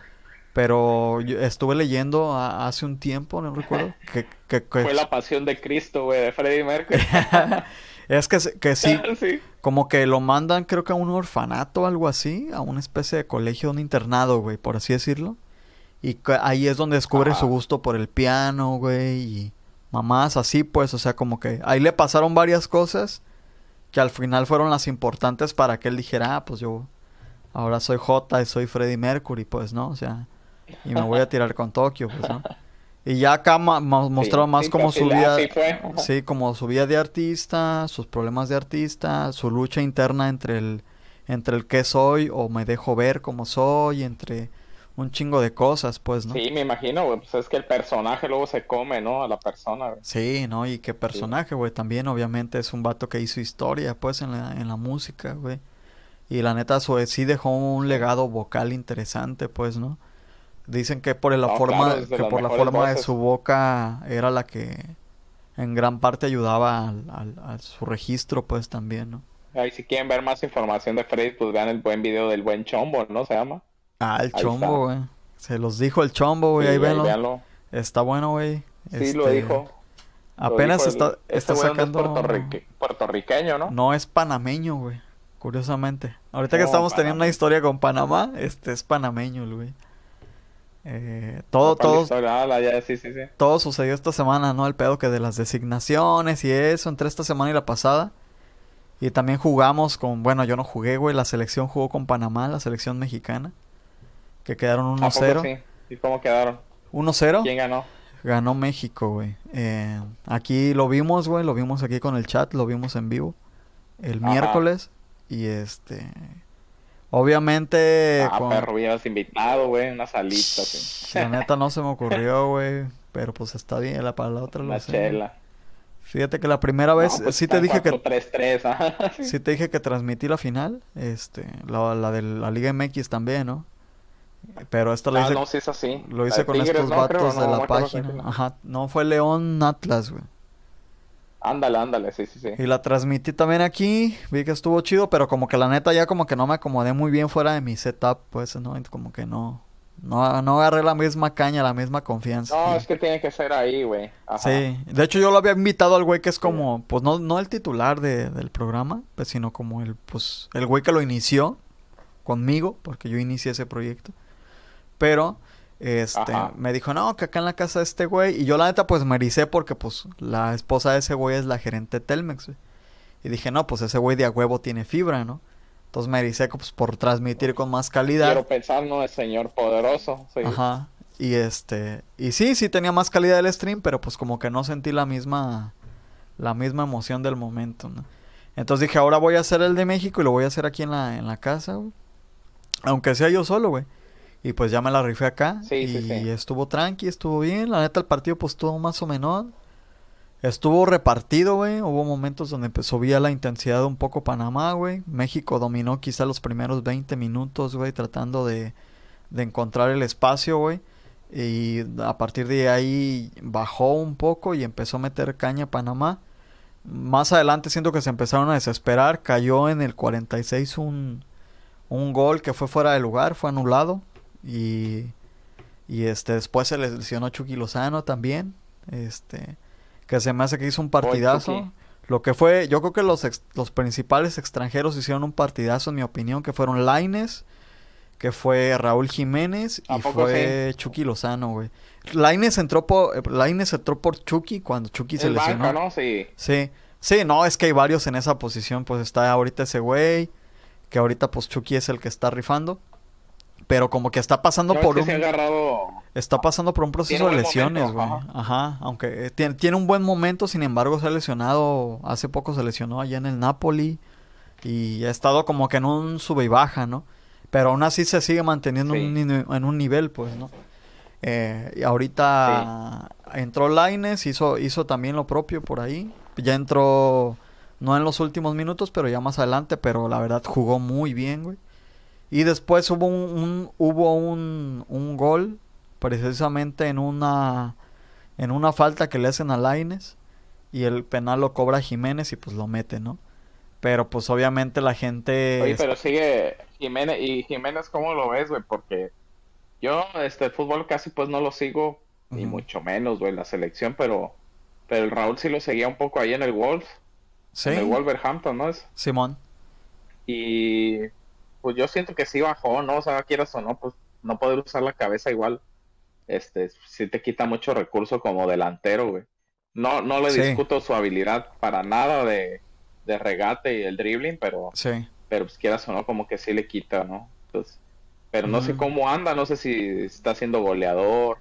Pero yo estuve leyendo hace un tiempo, no recuerdo, que, que, Fue la pasión de Cristo, güey, de Freddie Mercury. es que, que sí, como que lo mandan creo que a un orfanato o algo así, a una especie de colegio, un internado, güey, por así decirlo. Y ahí es donde descubre Ajá. su gusto por el piano, güey. Y mamás así, pues, o sea, como que ahí le pasaron varias cosas que al final fueron las importantes para que él dijera, ah, pues yo ahora soy J y soy Freddie Mercury, pues, ¿no? O sea, y me voy a tirar con Tokio, pues, ¿no? Y ya acá ma- Sí, más sí, como su vida, sí, como su vida de artista, sus problemas de artista, su lucha interna entre el, entre el qué soy o me dejo ver como soy, entre un chingo de cosas, pues, ¿no? Sí, me imagino, güey. Pues es que el personaje luego se come, ¿no? A la persona, güey. Sí, ¿no? Y qué personaje, güey. También, obviamente, es un vato que hizo historia, pues, en la, en la música, güey. Y la neta, su, sí dejó un legado vocal interesante, pues, ¿no? Dicen que por la No, forma, claro, que por la forma de su boca era la que en gran parte ayudaba al, al- a su registro, pues, también, ¿no? Ahí si quieren ver más información de Freddy, pues vean el buen video del buen Chombo, ¿no? Se llama. Ah, el Ahí chombo, está. güey. Se los dijo el chombo, güey. Sí, ahí véanlo. véanlo. Está bueno, güey. Sí, lo Este, dijo. Lo Apenas dijo está, el- está este güey donde es sacando... puertorrique- puertorriqueño, ¿no? No es panameño, güey. Curiosamente. Ahorita que No, estamos teniendo una historia con Panamá, este es panameño, güey. Eh, todo, ¿Cuál todo? Ah, sí, sí, sí. todo sucedió esta semana, ¿no? El pedo que de las designaciones y eso, entre esta semana y la pasada. Y también jugamos con, bueno, yo no jugué, güey, la selección jugó con Panamá, la selección mexicana. Que quedaron ¿A poco 1-0. sí? ¿Y cómo quedaron? 1-0. ¿Quién ganó? Ganó México, güey. Eh, aquí lo vimos, güey, lo vimos aquí con el chat, lo vimos en vivo el Ajá. miércoles y este obviamente Ah, con- perro, hubieras invitado, güey, una salita, sí. la neta no se me ocurrió, güey, pero pues está bien, la para la otra lo sé. chela. Fíjate que la primera vez No, pues sí te dije que 4-3-3, ajá. sí te dije que transmití la final, este, la, la de la Liga MX también, ¿no? Pero esta lo Ah, hice no, sí es así. lo hice con Tigres, estos ¿no? Creo, vatos no, de la página. Ajá, no fue León Atlas, güey. Ándale, ándale, sí, sí, sí. Y la transmití también aquí, vi que estuvo chido, pero como que la neta ya como que no me acomodé muy bien fuera de mi setup, pues, ¿no? Como que no, no, no agarré la misma caña, la misma confianza. No, Y- es que tiene que ser ahí, güey. Sí, de hecho yo lo había invitado al güey que es como, pues no, no el titular de- del programa, pues sino como el, pues, el güey que lo inició conmigo, porque yo inicié ese proyecto. Pero, este, Ajá. me dijo, no, que acá en la casa de este güey, y yo la neta pues me ericé porque pues la esposa de ese güey es la gerente de Telmex, güey. Y dije, no, pues ese güey de a huevo tiene fibra, ¿no? Entonces me ericé pues por transmitir con más calidad. Quiero pensar, ¿no? El señor poderoso. Sí. Ajá. Y este, y sí, sí tenía más calidad el stream, pero pues como que no sentí la misma, la misma emoción del momento, ¿no? Entonces dije, ahora voy a hacer el de México y lo voy a hacer aquí en la, en la casa, güey. Aunque sea yo solo, güey. Y pues ya me la rifé acá. Sí, sí, y sí. estuvo tranqui, estuvo bien. La neta, el partido pues estuvo más o menos. Estuvo repartido, güey. Hubo momentos donde pues, subía la intensidad un poco Panamá, güey. México dominó quizá los primeros 20 minutos, güey, tratando de, de encontrar el espacio, güey. Y a partir de ahí bajó un poco y empezó a meter caña Panamá. Más adelante siento que se empezaron a desesperar. Cayó en el 46 un, un gol que fue fuera de lugar, fue anulado. Y, y este después se le lesionó Chucky Lozano también. Este que se me hace que hizo un partidazo. Lo que fue, yo creo que los, ex- los principales extranjeros hicieron un partidazo, en mi opinión, que fueron Laines, que fue Raúl Jiménez ¿A y fue Chucky Lozano, güey. Laines entró por, Lainez entró por Chucky cuando Chucky se lesionó. banca, ¿no? Sí. Sí, sí, no, es que hay varios en esa posición, pues está ahorita ese güey, que ahorita pues Chucky es el que está rifando, pero como que está pasando por un... agarrado... Está pasando por un proceso de lesiones, güey. Ajá. aunque eh, tiene, tiene un buen momento, sin embargo se ha lesionado, hace poco se lesionó allá en el Napoli y ha estado como que en un sube y baja, ¿no? Pero aún así se sigue manteniendo Sí. un ni- en un nivel, pues, ¿no? Eh, y ahorita entró Laines, hizo, hizo también lo propio por ahí. Ya entró, no en los últimos minutos, pero ya más adelante, pero la verdad jugó muy bien, güey. Y después hubo un, un- hubo un, un gol, precisamente en una, en una falta que le hacen a Laines. Y el penal lo cobra Jiménez y pues lo mete, ¿no? Pero pues obviamente la gente... Oye, pero sigue Jiménez. ¿Y Jiménez cómo lo ves, güey? Porque yo, este, el fútbol casi pues no lo sigo, ni mucho menos, güey, la selección, pero... Pero el Raúl sí lo seguía un poco ahí en el Wolf, Sí, en el Wolverhampton, ¿no? Es- Simón. Y pues yo siento que sí bajó, ¿no? O sea, quieras o no, pues no poder usar la cabeza igual este, sí te quita mucho recurso como delantero, güey. No, no le discuto su habilidad para nada de, de regate y el dribbling, pero, sí. pero pues quieras o no, como que sí le quita, ¿no? Entonces, pero no sé cómo anda, no sé si está siendo goleador.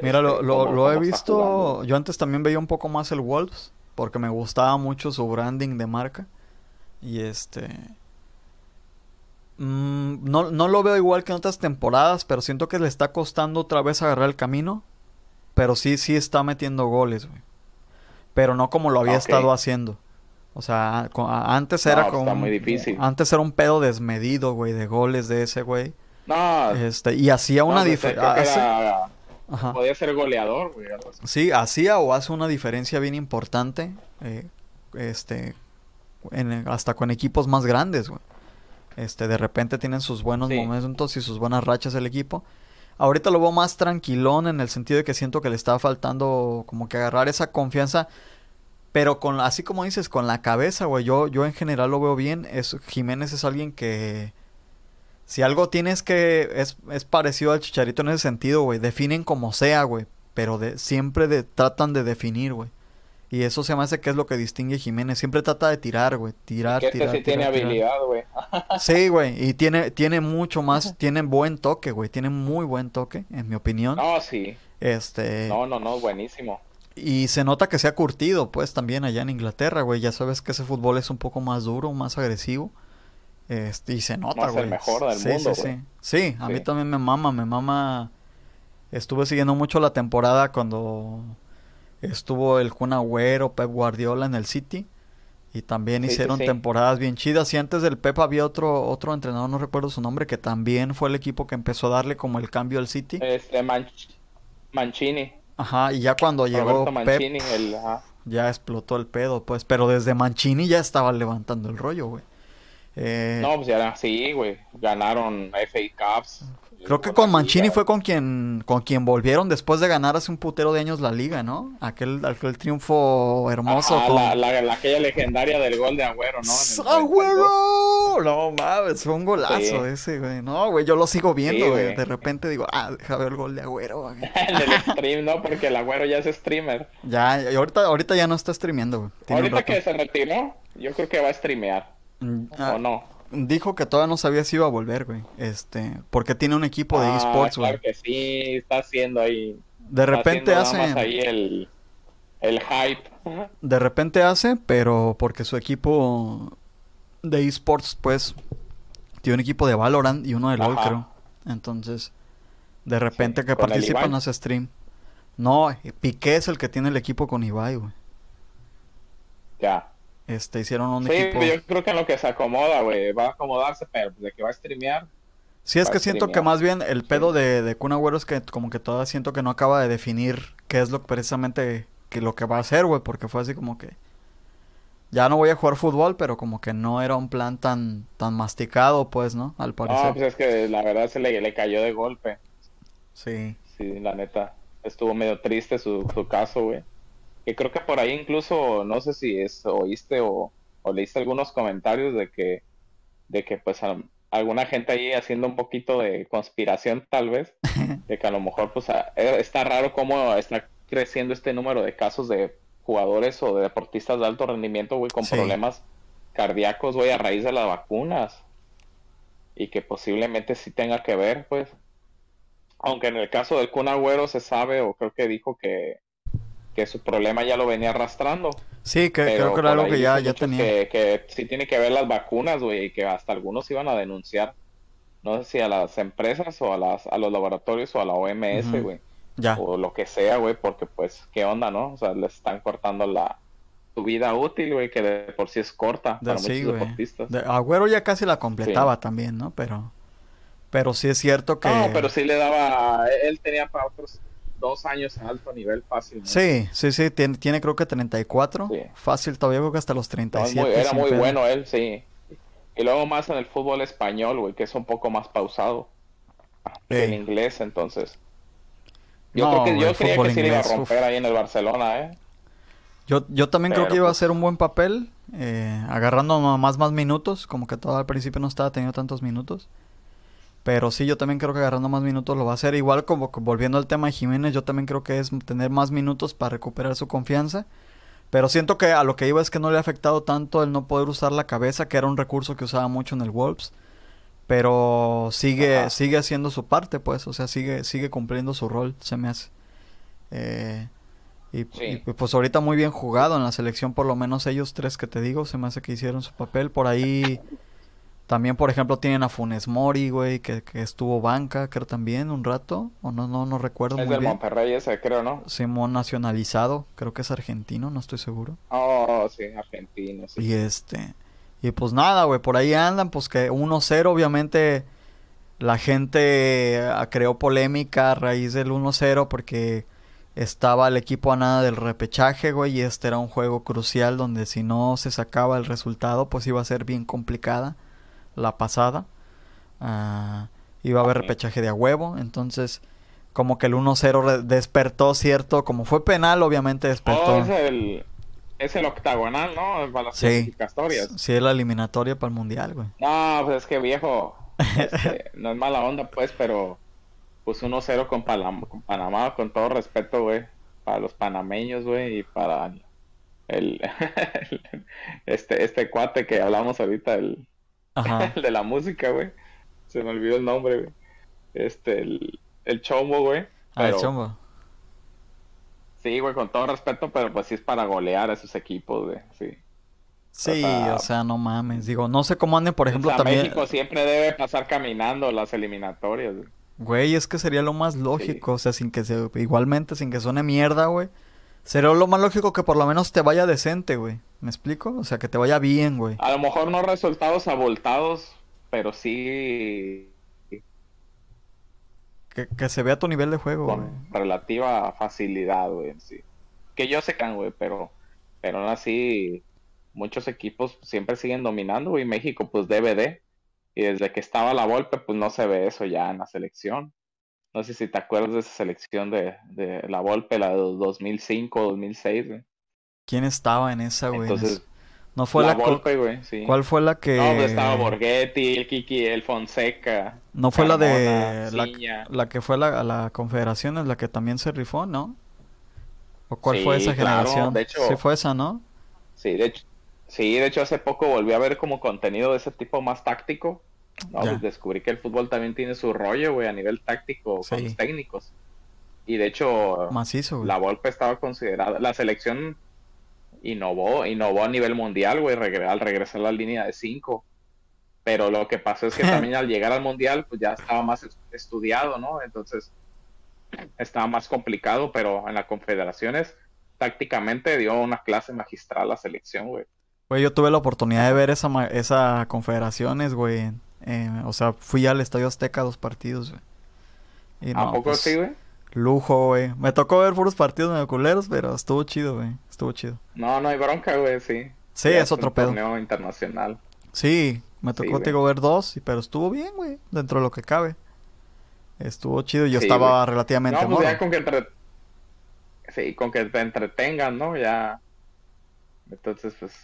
Mira, lo, este, lo, lo he visto, yo antes también veía un poco más el Wolves, porque me gustaba mucho su branding de marca. Y este... Mm, no, no lo veo igual que en otras temporadas, pero siento que le está costando otra vez agarrar el camino. Pero sí, sí está metiendo goles, güey. Pero no como lo había estado haciendo. O sea, antes era como... muy difícil. Antes era un pedo desmedido, güey, de goles de ese, güey. No. Este, y hacía una diferencia. Podía ser goleador, güey. Sí, hacía o hace una diferencia bien importante. Eh, este, hasta con equipos más grandes, güey. Este, de repente tienen sus buenos momentos y sus buenas rachas el equipo. Ahorita lo veo más tranquilón en el sentido de que siento que le está faltando como que agarrar esa confianza. Pero con, así como dices, con la cabeza, güey. Yo, yo en general lo veo bien. Es, Jiménez es alguien que. Si algo tienes que. Es, es parecido al Chicharito en ese sentido, güey. Definen como sea, güey. Pero de, siempre de, tratan de definir, güey. Y eso se me hace que es lo que distingue Jiménez. Siempre trata de tirar, güey. Tirar, que este tirar. sí tiene habilidad, güey. sí, güey. Y tiene, tiene mucho más. Tiene buen toque, güey. Tiene muy buen toque, en mi opinión. No, sí. Este. No, no, no. Buenísimo. Y se nota que se ha curtido, pues, también allá en Inglaterra, güey. Ya sabes que ese fútbol es un poco más duro, más agresivo. Este, y se nota, güey. el mejor del sí, mundo, sí, sí. sí, a mí también me mama, me mama. Estuve siguiendo mucho la temporada cuando Estuvo el Kun Agüero, Pep Guardiola en el City. Y también hicieron temporadas bien chidas. Y antes del Pep había otro, otro entrenador, no recuerdo su nombre, que también fue el equipo que empezó a darle como el cambio al City. Este Mancini. Ajá, y ya cuando llegó Pep, ya explotó el pedo, pues. Pero desde Mancini ya estaba levantando el rollo, güey. Eh, no, pues ya sí, güey. Ganaron FA Cups. Creo que con Mancini fue con quien con quien volvieron después de ganar hace un putero de años la liga, ¿no? Aquel, aquel triunfo hermoso. la, la, aquella legendaria del gol de Agüero, ¿no? ¡Agüero! No mames, fue un golazo ese, güey. No, güey, yo lo sigo viendo, güey. De repente digo, ah, deja ver el gol de Agüero. en el stream, ¿no? Porque el Agüero ya es streamer. Ya, y ahorita, ahorita ya no está streameando, güey. Ahorita que se retiró, yo creo que va a streamear. Mm, ¿O ah, no? Dijo que todavía no sabía si iba a volver, güey. Este, porque tiene un equipo de ah, esports, güey. Claro que sí, está haciendo ahí. De repente hace. ahí el, el hype. De repente hace, pero porque su equipo de esports, pues, tiene un equipo de Valorant y uno de LOL, creo. Entonces, de repente que participan hace stream. No, Piqué es el que tiene el equipo con Ibai, güey. Ya. Este, hicieron un sí, yo creo que en lo que se acomoda, güey, va a acomodarse, pero de que va a streamear. Sí, es que siento que más bien el pedo de, de Kun Agüero es que como que todavía siento que no acaba de definir qué es lo precisamente que lo que va a hacer, güey, porque fue así como que ya no voy a jugar fútbol, pero como que no era un plan tan tan masticado, pues, ¿no? Al parecer. No, pues es que la verdad se le, le cayó de golpe. Sí. Sí, la neta. Estuvo medio triste su, su caso, güey que creo que por ahí incluso, no sé si es, oíste o, leíste algunos comentarios de que, de que pues alguna gente ahí haciendo un poquito de conspiración tal vez, de que a lo mejor pues eh, está raro cómo está creciendo este número de casos de jugadores o de deportistas de alto rendimiento, güey, con problemas cardíacos, güey, a raíz de las vacunas. Y que posiblemente sí tenga que ver, pues. Aunque en el caso del Kun Agüero se sabe, o creo que dijo que, que su problema ya lo venía arrastrando. Sí, que, creo que era algo que ya, ya tenía. Que, que, sí tiene que ver las vacunas, güey, y que hasta algunos iban a denunciar, no sé si a las empresas o a, las, a los laboratorios o a la OMS, güey. Ya. O lo que sea, güey, porque pues, ¿qué onda, no? O sea, les están cortando la su vida útil, güey, que de por sí es corta para muchos deportistas. Agüero ya casi la completaba también, ¿no? Pero... Pero sí es cierto que... No, pero sí le daba... Él tenía para otros dos años en alto nivel fácil. Sí, sí, sí, tiene, tiene, creo que 34. Fácil, todavía creo que hasta los 37. era muy bueno él, sí. Y luego más en el fútbol español, güey, que es un poco más pausado. Que el inglés, entonces. Yo creo que yo creía que sí le iba a romper ahí en el Barcelona, ¿eh? Yo, yo también creo que iba a ser pues un buen papel, eh, agarrando más, más minutos, como que todo al principio no estaba teniendo tantos minutos. Pero sí, yo también creo que agarrando más minutos lo va a hacer. Igual como volviendo al tema de Jiménez, yo también creo que es tener más minutos para recuperar su confianza. Pero siento que a lo que iba es que no le ha afectado tanto el no poder usar la cabeza, que era un recurso que usaba mucho en el Wolves. Pero sigue, sigue haciendo su parte, pues. O sea, sigue, sigue cumpliendo su rol, se me hace. Eh, y, pues ahorita muy bien jugado en la selección, por lo menos ellos tres que te digo, se me hace que hicieron su papel. Por ahí también, por ejemplo, tienen a Funes Mori, güey, que, estuvo banca, creo también, un rato. O no, no, no recuerdo es del Monterrey ese, creo, ¿no? Simón nacionalizado, creo que es argentino, no estoy seguro. Oh, sí, argentino, sí. Y este... Y pues nada, güey, por ahí andan, pues que 1-0, obviamente la gente ah, creó polémica a raíz del 1-0 porque estaba el equipo a nada del repechaje, güey, y este era un juego crucial donde si no se sacaba el resultado, pues iba a ser bien complicada la pasada. Ah, iba a haber repechaje de a huevo. Entonces, como que el 1-0 despertó, ¿cierto? Como fue penal, obviamente despertó. Oh, es, el, es el octagonal, ¿no? Para las sí, Sí, es la eliminatoria para el mundial, güey. No, pues es que viejo. Este, no es mala onda, pues, pero. Pues 1-0 con, con Panamá, con todo respeto, güey. Para los panameños, güey, y para el, este, este cuate que hablamos ahorita, el, el de la música, güey. Se me olvidó el nombre, güey. Este, el, el Chombo, güey. Ah, el Chombo. Sí, güey, con todo respeto, pero pues sí es para golear a esos equipos, güey, sí. Sí, o sea, no mames. Digo, no sé cómo anden, por ejemplo, también. México siempre debe pasar caminando las eliminatorias, güey. Güey, es que sería lo más lógico, o sea, sin que se. Igualmente, sin que suene mierda, güey. Sería lo más lógico que por lo menos te vaya decente, güey. ¿Me explico? O sea, que te vaya bien, güey. A lo mejor no resultados abultados, pero sí... Que, se vea tu nivel de juego, Con relativa facilidad, güey, sí. Que yo sé que, güey, pero... Pero aún así, muchos equipos siempre siguen dominando, güey. México, pues, DVD. Y desde que estaba la Volpe, pues, no se ve eso ya en la selección. No sé si te acuerdas de esa selección de, de la Volpe, la de 2005, 2006, güey. ¿Quién estaba en esa, güey? Entonces, no fue la, Volpe, güey, sí. ¿Cuál fue la que...? No, pues estaba Borghetti, el Kiki, el Fonseca. No fue la de... La, la, que fue la, la Confederación, es la que también se rifó, ¿no? ¿O cuál fue esa generación? De hecho, sí fue esa, ¿no? Sí, de hecho, sí, de hecho hace poco volví a ver como contenido de ese tipo más táctico no, pues descubrí que el fútbol también tiene su rollo, güey, a nivel táctico con los técnicos. Y de hecho, la Volpe estaba considerada, la selección innovó, innovó a nivel mundial, güey, al regresar a la línea de 5. Pero lo que pasó es que también al llegar al mundial, pues ya estaba más estudiado, ¿no? Entonces, estaba más complicado, pero en las confederaciones, tácticamente dio una clase magistral a la selección, güey. Güey, yo tuve la oportunidad de ver esa, esa confederaciones, güey, eh, o sea, fui al Estadio Azteca dos partidos, güey. ¿A poco pues, sí, güey? Lujo, güey. Me tocó ver puros partidos medio culeros, pero estuvo chido, güey. Estuvo chido. No, no hay bronca, güey, sí. Sí, es otro pedo. torneo internacional. Sí, me tocó, te digo, ver dos, pero estuvo bien, güey. Dentro de lo que cabe. Estuvo chido y yo estaba relativamente no, pues ya con que entre... Sí, con que te entretengan, ¿no? Ya... Entonces, pues,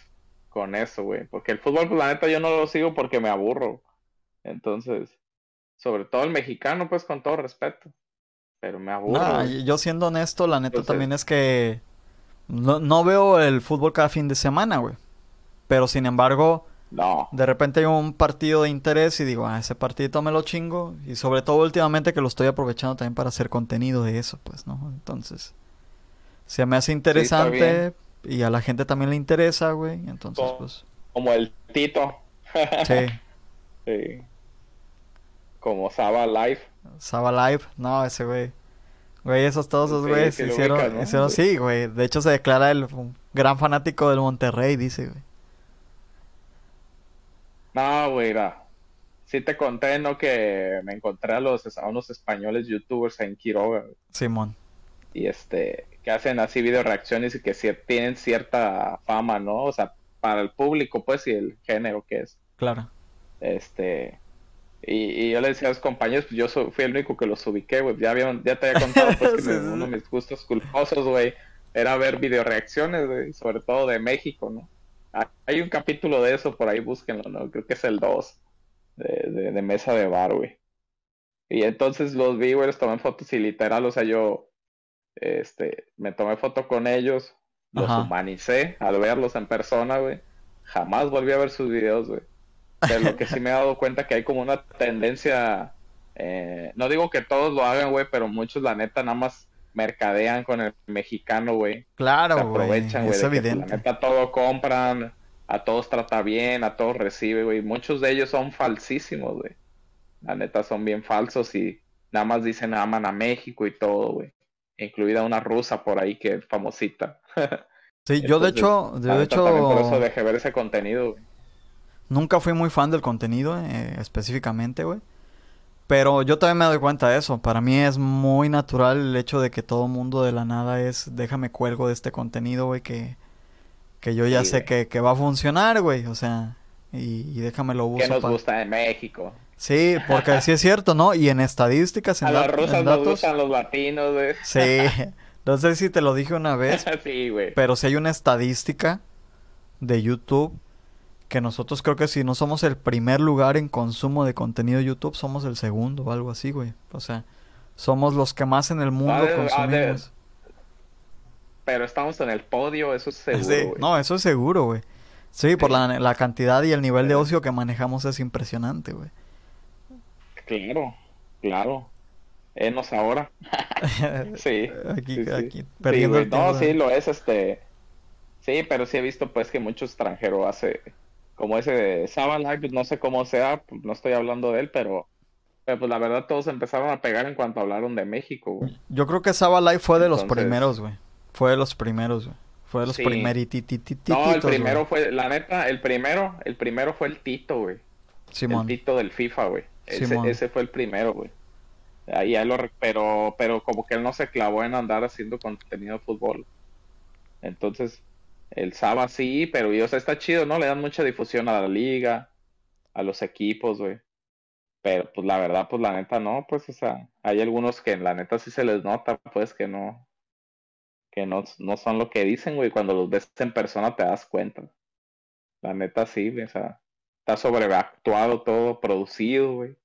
con eso, güey. Porque el fútbol, pues, la neta, yo no lo sigo porque me aburro. Entonces, sobre todo el mexicano, pues con todo respeto. Pero me aburro. yo siendo honesto, la neta también es que no, no, veo el fútbol cada fin de semana, güey. Pero sin embargo, no. de repente hay un partido de interés y digo, ah, ese partidito me lo chingo. Y sobre todo últimamente que lo estoy aprovechando también para hacer contenido de eso, pues, ¿no? Entonces, se me hace interesante y a la gente también le interesa, güey. Entonces, pues. Como el Tito. sí. Sí. Como Saba Live. Saba Live, no, ese güey. Güey, esos todos esos güeyes se hicieron, sí, güey. De hecho se declara el gran fanático del Monterrey, dice, güey. No, güey, Sí te conté, ¿no? Que me encontré a los a unos españoles youtubers en Quiroga. Simón. Y este, que hacen así video reacciones y que tienen cierta fama, ¿no? O sea, para el público, pues, y el género que es. Claro. Este, y, yo le decía a los compañeros, pues yo fui el único que los ubiqué, güey. Ya, ya te había contado pues, que uno de mis gustos culposos, güey, era ver video reacciones, güey, sobre todo de México, ¿no? Hay un capítulo de eso, por ahí búsquenlo, ¿no? Creo que es el 2 de, de, Mesa de Bar, güey. Y entonces los vi, güey, les tomé fotos y literal, o sea, yo, este, me tomé foto con ellos, los humanicé al verlos en persona, güey. Jamás volví a ver sus videos, güey. Pero lo que sí me he dado cuenta que hay como una tendencia, eh, no digo que todos lo hagan, güey, pero muchos la neta nada más mercadean con el mexicano, güey. Claro, güey. aprovechan, güey. Es pues, evidente. la neta todo compran, a todos trata bien, a todos recibe, güey. Muchos de ellos son falsísimos, güey. La neta son bien falsos y nada más dicen aman a México y todo, güey. Incluida una rusa por ahí que es famosita. sí, yo de hecho, de hecho... por eso dejé ver ese contenido, güey. Nunca fui muy fan del contenido eh, específicamente, güey. Pero yo también me doy cuenta de eso. Para mí es muy natural el hecho de que todo mundo de la nada es, déjame cuelgo de este contenido, güey, que, que yo ya sé que, que, va a funcionar, güey. O sea, y, déjame lo uso. Que nos gusta en México. Sí, porque sí es cierto, ¿no? Y en estadísticas, en A las rusas nos gustan los latinos, güey. Sí. No sé si te lo dije una vez. sí, güey. Pero si hay una estadística de YouTube que nosotros creo que si no somos el primer lugar en consumo de contenido de YouTube, somos el segundo o algo así, güey. O sea, somos los que más en el mundo consumimos. Pero estamos en el podio, eso es seguro, sí. No, eso es seguro, güey. Sí, por la, la, cantidad y el nivel de ocio que manejamos es impresionante, güey. Claro, claro. Enos ahora. sí. Aquí, aquí, perdiendo No, sí, lo es, este... Sí, pero sí he visto, pues, que mucho extranjero hace... Como ese de Saba Live, pues, no sé cómo sea, pues, no estoy hablando de él, pero... Pero pues la verdad todos empezaron a pegar en cuanto hablaron de México, güey. Yo creo que Saba Live fue de los primeros, güey. Fue de los primeros, güey. Fue de los sí. No, el primero fue, la neta, el primero, el primero fue el Tito, güey. Simón. El Tito del FIFA, güey. Ese, fue el primero, güey. Ahí lo, pero, pero como que él no se clavó en andar haciendo contenido de fútbol. Entonces, el Saba sí, pero o sea, está chido, ¿no? Le dan mucha difusión a la liga, a los equipos, güey. Pero pues la verdad, pues la neta no, pues, o sea, hay algunos que en la neta sí se les nota, pues que no, que no, no son lo que dicen, güey. Cuando los ves en persona te das cuenta. La neta sí, o sea, está sobreactuado todo, producido, güey.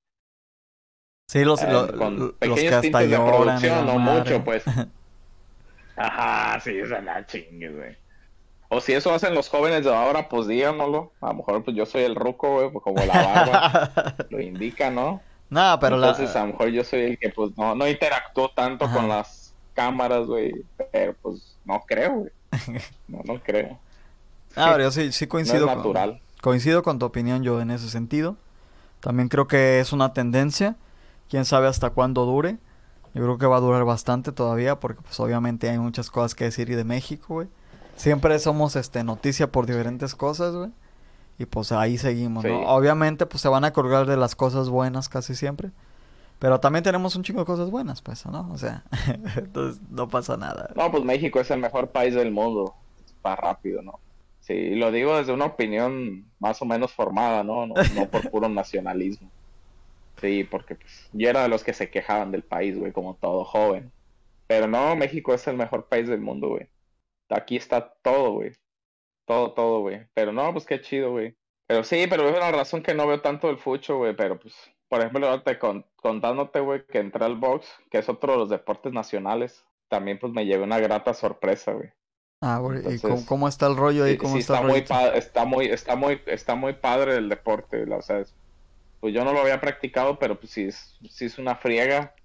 Sí, los, eh, con pequeños tintes de producción, no mucho, pues. Ajá, sí, esa la chingue, güey. O si eso hacen los jóvenes de ahora, pues díganoslo. A lo mejor pues yo soy el ruco, güey, pues como la barba lo indica, ¿no? No, pero Entonces a lo mejor yo soy el que pues no, no interactuó tanto con las cámaras, güey. Pero pues no creo, güey. No, no creo. Ah, pero yo sí, sí coincido. natural. Coincido con tu opinión yo en ese sentido. También creo que es una tendencia. Quién sabe hasta cuándo dure. Yo creo que va a durar bastante todavía porque pues obviamente hay muchas cosas que decir y de México, güey. Siempre somos este noticia por diferentes cosas, güey. Y pues ahí seguimos, ¿no? Obviamente pues se van a colgar de las cosas buenas casi siempre. Pero también tenemos un chingo de cosas buenas, pues, ¿no? O sea, entonces no pasa nada. No, pues México es el mejor país del mundo. Va rápido, ¿no? Sí, lo digo desde una opinión más o menos formada, ¿no? No, por puro nacionalismo. Sí, porque pues yo era de los que se quejaban del país, güey, como todo joven. Pero no, México es el mejor país del mundo, güey. Aquí está todo, güey. Todo, todo, güey. Pero no, pues qué chido, güey. Pero sí, pero es una razón que no veo tanto el fucho, güey. Pero pues, por ejemplo, te contándote, güey, que entré al box, que es otro de los deportes nacionales, también pues me llevé una grata sorpresa, güey. Ah, güey, ¿y cómo, está el rollo ahí? ¿Cómo está, muy está muy, está muy, está muy padre el deporte, o sea, pues yo no lo había practicado, pero pues sí es, sí es una friega,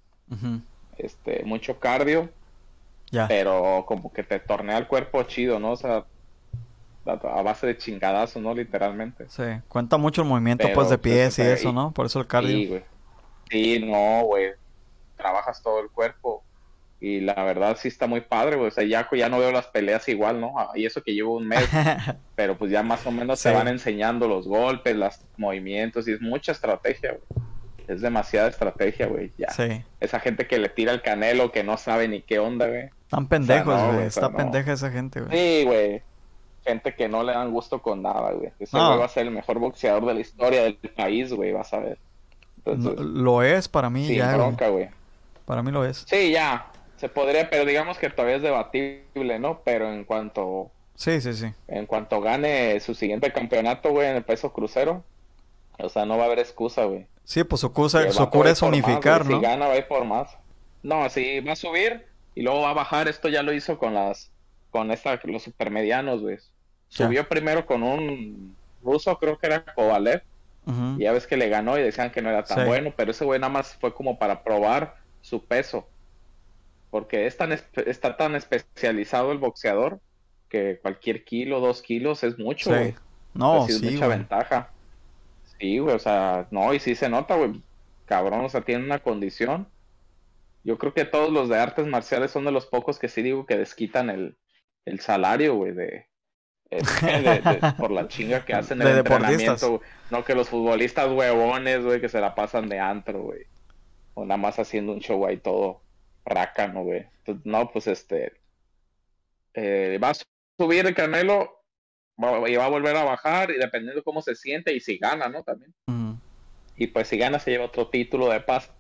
este, mucho cardio, ya. pero como que te tornea el cuerpo chido, ¿no? O sea, a base de chingadazo, ¿no? Literalmente. Sí, cuenta mucho el movimiento pues de pues, pies y eso, ¿no? Por eso el cardio. Sí, güey. Sí, no, güey. Trabajas todo el cuerpo y la verdad sí está muy padre, güey. O sea, ya, ya no veo las peleas igual, ¿no? Ah, y eso que llevo un mes. pero pues ya más o menos se van enseñando los golpes, los movimientos. Y es mucha estrategia, güey. Es demasiada estrategia, güey. Ya. Sí. Esa gente que le tira el canelo, que no sabe ni qué onda, güey. Están pendejos, güey. está pendeja esa gente, güey. Sí, güey. Gente que no le dan gusto con nada, güey. Ese güey va a ser el mejor boxeador de la historia del país, güey. Vas a ver. lo es para mí, sí, ya. Bronca, güey. Para mí lo es. Sí, ya. Se podría, pero digamos que todavía es debatible, ¿no? Pero en cuanto... Sí, sí, sí. En cuanto gane su siguiente campeonato, güey, en el peso crucero, o sea, no va a haber excusa, güey. Sí, pues su, cosa, su cura es unificar, ¿no? Si gana, va a ir por más. No, sí, va a subir y luego va a bajar. Esto ya lo hizo con las, con esta, los supermedianos, güey. Subió primero con un ruso, creo que era Kovalev. Y ya ves que le ganó y decían que no era tan bueno, pero ese güey nada más fue como para probar su peso. Porque es tan está tan especializado el boxeador que cualquier kilo, dos kilos es mucho, güey. No, sí, mucha ventaja. Sí, güey, o sea, no, y sí se nota, güey. Cabrón, o sea, tiene una condición. Yo creo que todos los de artes marciales son de los pocos que sí digo que desquitan el, el salario, güey, de, por la chinga que hacen en el entrenamiento. No que los futbolistas huevones, güey, que se la pasan de antro, güey. O nada más haciendo un show ahí todo rácano, güey. no, pues este. Eh, va a subir el Canelo y va a volver a bajar y dependiendo de cómo se siente y si gana, ¿no? También. Y pues si gana se lleva otro título de paz.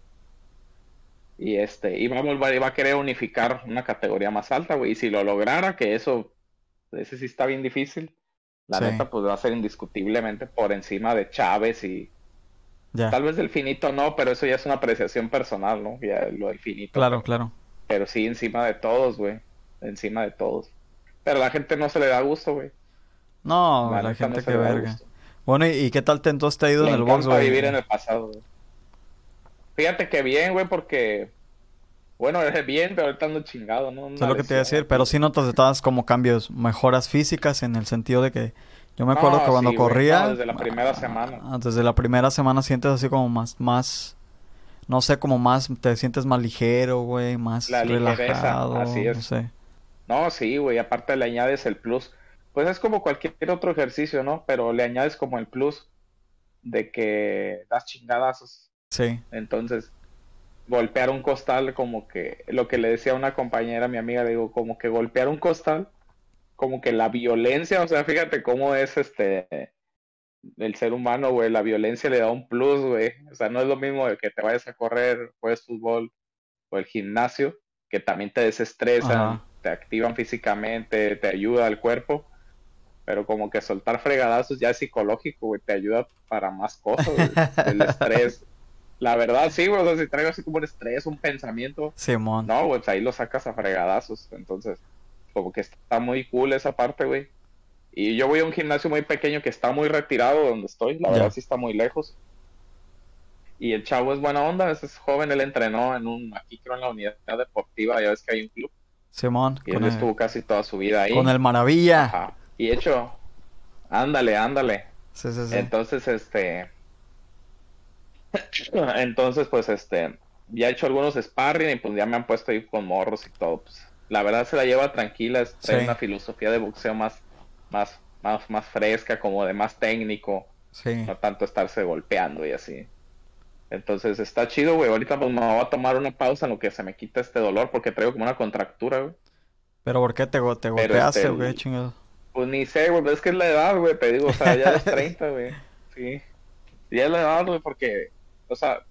Y este, y va a volver y va a querer unificar una categoría más alta, güey. Y si lo lograra, que eso, ese sí está bien difícil. La neta, pues va a ser indiscutiblemente por encima de Chávez y. Tal vez del finito no, pero eso ya es una apreciación personal, ¿no? Ya lo del finito. Claro, claro. Pero sí encima de todos, güey. Encima de todos. Pero a la gente no se le da gusto, güey. No, la, gente que verga. Bueno, ¿y, qué tal te entonces te ha ido en el box, güey? vivir en el pasado, güey. Fíjate que bien, güey, porque... Bueno, es bien, pero ahorita ando chingado, ¿no? Eso es lo que te iba a decir, pero sí notas todas como cambios, mejoras físicas en el sentido de que... Yo me acuerdo que cuando corría... desde la primera ah, semana. Ah, desde la primera semana sientes así como más... más no sé, como más... Te sientes más ligero, güey, más la relajado. así es. No sé. No, sí, güey, aparte le añades el plus pues es como cualquier otro ejercicio, ¿no? Pero le añades como el plus de que das chingadazos. Sí. Entonces, golpear un costal como que, lo que le decía a una compañera, mi amiga, digo, como que golpear un costal, como que la violencia, o sea, fíjate cómo es este, el ser humano, güey, la violencia le da un plus, güey. O sea, no es lo mismo de que te vayas a correr, juegues fútbol o el gimnasio, que también te desestresan, te activan físicamente, te ayuda al cuerpo pero como que soltar fregadazos ya es psicológico, güey, te ayuda para más cosas, güey. El estrés. La verdad, sí, güey, o sea, si traigo así como un estrés, un pensamiento. Simón. No, güey, pues ahí lo sacas a fregadazos. Entonces, como que está muy cool esa parte, güey. Y yo voy a un gimnasio muy pequeño que está muy retirado de donde estoy. La verdad, sí está muy lejos. Y el chavo es buena onda, es joven, él entrenó en un, aquí creo en la unidad deportiva, ya ves que hay un club. Simón. Y él estuvo casi toda su vida ahí. Con el Maravilla. Ajá. Y hecho, ándale, ándale. Sí, sí, sí. Entonces, este. Entonces, pues, este. Ya he hecho algunos sparring y pues ya me han puesto ahí con morros y todo. Pues, la verdad se la lleva tranquila, es una filosofía de boxeo más, más, más, más fresca, como de más técnico. Sí. No tanto estarse golpeando y así. Entonces está chido, güey. Ahorita pues me voy a tomar una pausa en lo que se me quita este dolor porque traigo como una contractura, güey. ¿Pero por qué te, te golpeaste, este, güey, chingado? Pues ni sé, güey, es que es la edad, güey, te digo, o sea, ya es 30, güey. Sí. Ya es la edad, güey, porque, o sea,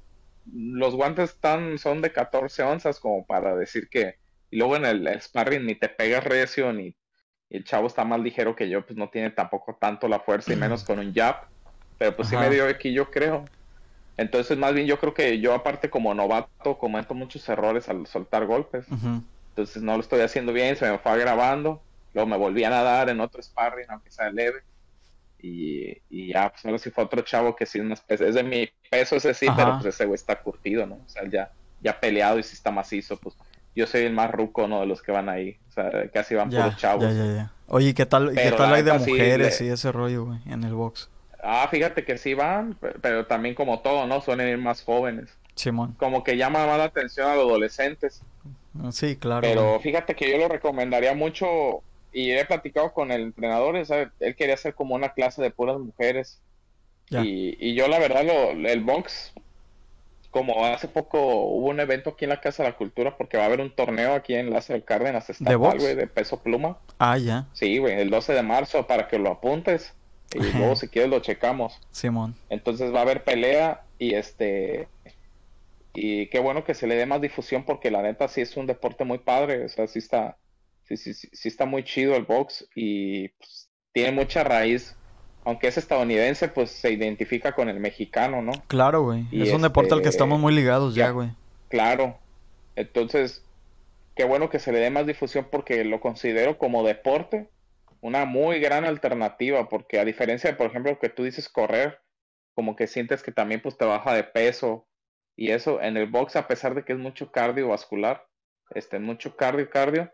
los guantes están, son de 14 onzas como para decir que, y luego en el, sparring ni te pegas recio, ni el chavo está más ligero que yo, pues no tiene tampoco tanto la fuerza y menos con un jab, pero pues sí me dio aquí, yo creo. Entonces, más bien yo creo que yo aparte como novato cometo muchos errores al soltar golpes. Entonces no lo estoy haciendo bien, se me fue grabando Luego me volví a nadar en otro sparring, aunque sea leve. Y, y ya, pues ahora sí fue otro chavo que sí, es de mi peso ese sí, pero pues ese güey está curtido, ¿no? O sea, ya, ya peleado y sí está macizo, pues yo soy el más ruco, ¿no? De los que van ahí. O sea, casi van por los chavos. Ya, ya, ya. Oye, ¿qué tal, ¿qué tal hay de mujeres y ese rollo, güey, en el box? Ah, fíjate que sí van, pero, también como todo, ¿no? Suelen ir más jóvenes. Simón. Como que llama más la atención a los adolescentes. Sí, claro. Pero fíjate que yo lo recomendaría mucho y he platicado con el entrenador, él quería hacer como una clase de puras mujeres. Y, y, yo la verdad, lo, el box, como hace poco hubo un evento aquí en la Casa de la Cultura, porque va a haber un torneo aquí en Lázaro Cárdenas ¿De güey, de peso pluma. Ah, ya. Sí, güey, el 12 de marzo, para que lo apuntes. Y luego si quieres lo checamos. Simón. Entonces va a haber pelea y este... Y qué bueno que se le dé más difusión porque la neta sí es un deporte muy padre, o sea, sí está, sí, sí, sí, está muy chido el box y pues, tiene mucha raíz aunque es estadounidense, pues se identifica con el mexicano, ¿no? Claro, güey. Y Es un deporte al que este, estamos muy ligados ya, ya. güey. Claro. Entonces, qué bueno que se le dé más difusión porque lo considero como deporte una muy gran alternativa, porque a diferencia de, por ejemplo, que tú dices correr, como que sientes que también pues te baja de peso y eso en el box, a pesar de que es mucho cardiovascular, este, mucho cardio, cardio,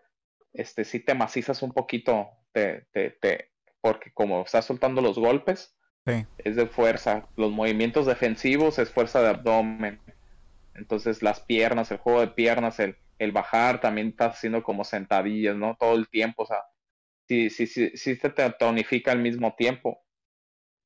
este, sí te macizas un poquito, te, te, te, porque como estás soltando los golpes, Sí. es de fuerza. Los movimientos defensivos es fuerza de abdomen. Entonces las piernas, el juego de piernas, el, el bajar, también estás haciendo como sentadillas, ¿no? Todo el tiempo, o sea, sí, sí, sí, sí se te tonifica al mismo tiempo.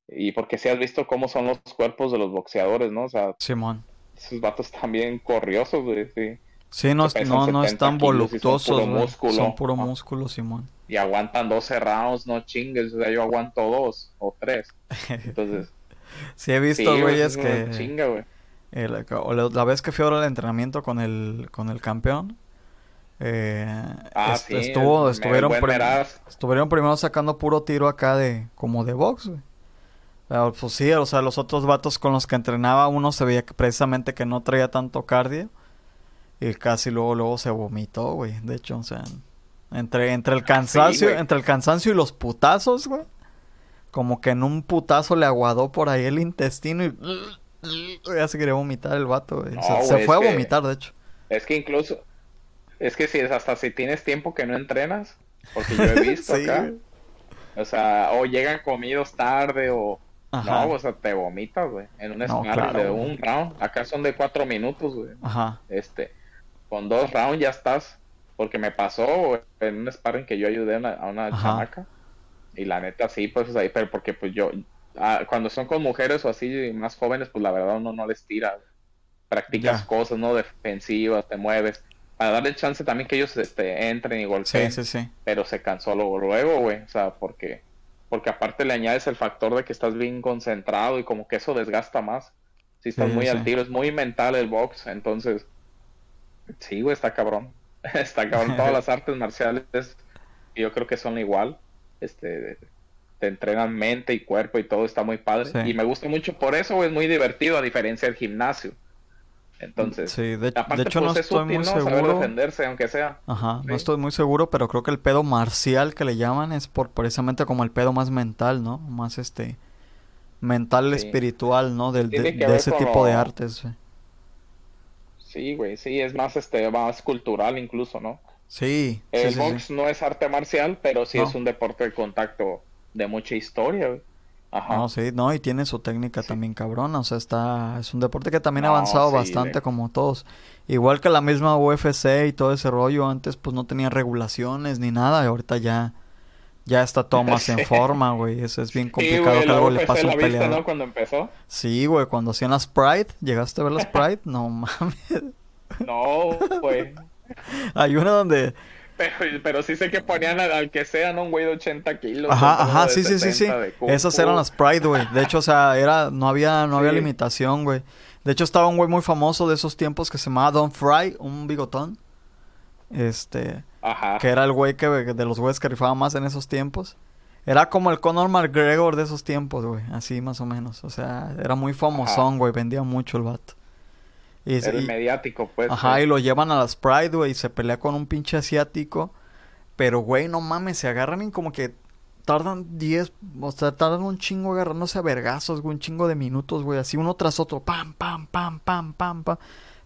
Y porque si has visto cómo son los cuerpos de los boxeadores, ¿no? O sea, Simón. esos vatos también corriosos, güey, sí. Sí, no, es- no, no 70 están kilos y son puro músculo. Son puro Ajá. músculo, Simón. Y aguantan 12 rounds, no chingues, o sea, yo aguanto dos o tres. Entonces, Sí, he visto, güey, güeyes, es que... chinga, güey. eh, la, vez que fui ahora al entrenamiento con el, con el campeón, eh, Ah, est- sí, estuvo, estuvieron, prim- estuvieron primero sacando puro tiro acá de, como de box, güey. Pero, pues sí, o sea, los otros vatos con los que entrenaba, uno se veía que precisamente que no traía tanto cardio. Y casi luego, luego se vomitó, güey. De hecho, o sea, entre, entre el cansancio, güey. entre el cansancio y los putazos, güey. Como que en un putazo le aguadó por ahí el intestino y ya se quería vomitar el vato, güey. No, se, fue a que- vomitar, de hecho. Es que incluso, es que si es hasta si tienes tiempo que no entrenas, porque yo he visto Sí, acá, güey. o sea, o llegan comidos tarde o Ajá. no, o sea, te vomitas, güey, en un No, claro, de güey. un round, acá son de cuatro minutos, güey, Ajá. este, con dos rounds ya estás, porque me pasó en un sparring que yo ayudé a una, a una chamaca, y la neta sí, pues ahí, pero porque pues yo, ah, cuando son con mujeres o así más jóvenes, pues la verdad uno no les tira, practicas cosas, ¿no? Defensivas, te mueves, para darle chance también que ellos este, entren y Sí, golpeen, sí, sí. pero se cansó luego, luego, güey, o sea, porque, porque aparte le añades el factor de que estás bien concentrado y como que eso desgasta más, si estás Sí, muy sí. al tiro, es muy mental el box, entonces, sí, güey, está cabrón, está cabrón, todas las artes marciales, yo creo que son igual, este, te entrenan mente y cuerpo y todo está muy padre, Sí. y me gusta mucho por eso, güey, es muy divertido a diferencia del gimnasio, entonces, Sí, de, de aparte, hecho pues no es estoy útil, muy ¿no? Saber seguro. defenderse, aunque sea. Ajá, no estoy muy seguro, pero creo que el pedo marcial que le llaman es por precisamente como el pedo más mental, ¿no? Más este mental Sí. espiritual, ¿no? Del, de, de ese tipo de artes. güey. Sí, güey, sí, es más, este, más cultural incluso, ¿no? Sí, El sí, box sí. no es arte marcial, pero sí No. es un deporte de contacto de mucha historia, güey. Ajá. No, sí, no, y tiene su técnica Sí. tambií cabrona, o sea, está, es un deporte que también ha avanzado sí, bastante de- como todos. Igual que la misma UFC y todo ese rollo, antes pues no tenía regulaciones ni nada, y ahorita ya, ya está todo más en Sí. forma, güey, eso es bien Sí, complicado güey, que algo le pase a un peleador. ¿no? Cuando empezó. Sí, güey, cuando hacían las Pride, ¿llegaste a ver las Pride? No mames. No, güey. Hay una donde... Pero, pero sí sé que ponían al, al que sea, ¿no? Un güey de 80 kilos. Ajá, ajá, sí, sí, sí, sí. 70 de Kung Esas eran las Pride, güey. De hecho, o sea, era, no había, no había Sí. limitación, güey. De hecho, estaba un güey muy famoso de esos tiempos que se llamaba Don Fry, un bigotón. Este, Ajá. que era el güey que, de los güeyes que rifaba más en esos tiempos. Era como el Conor McGregor de esos tiempos, güey. Así más o menos. O sea, era muy famosón, güey. Vendía mucho el vato. Y, Era el y- mediático, pues. Ajá, y lo llevan a las Pride, güey, y se pelea con un pinche asiático. Pero, güey, no mames, se agarran y como que tardan 10, o sea, tardan un chingo agarrándose a vergazos, güey, un chingo de minutos, güey, así uno tras otro, pam, pam, pam, pam, pam, pam.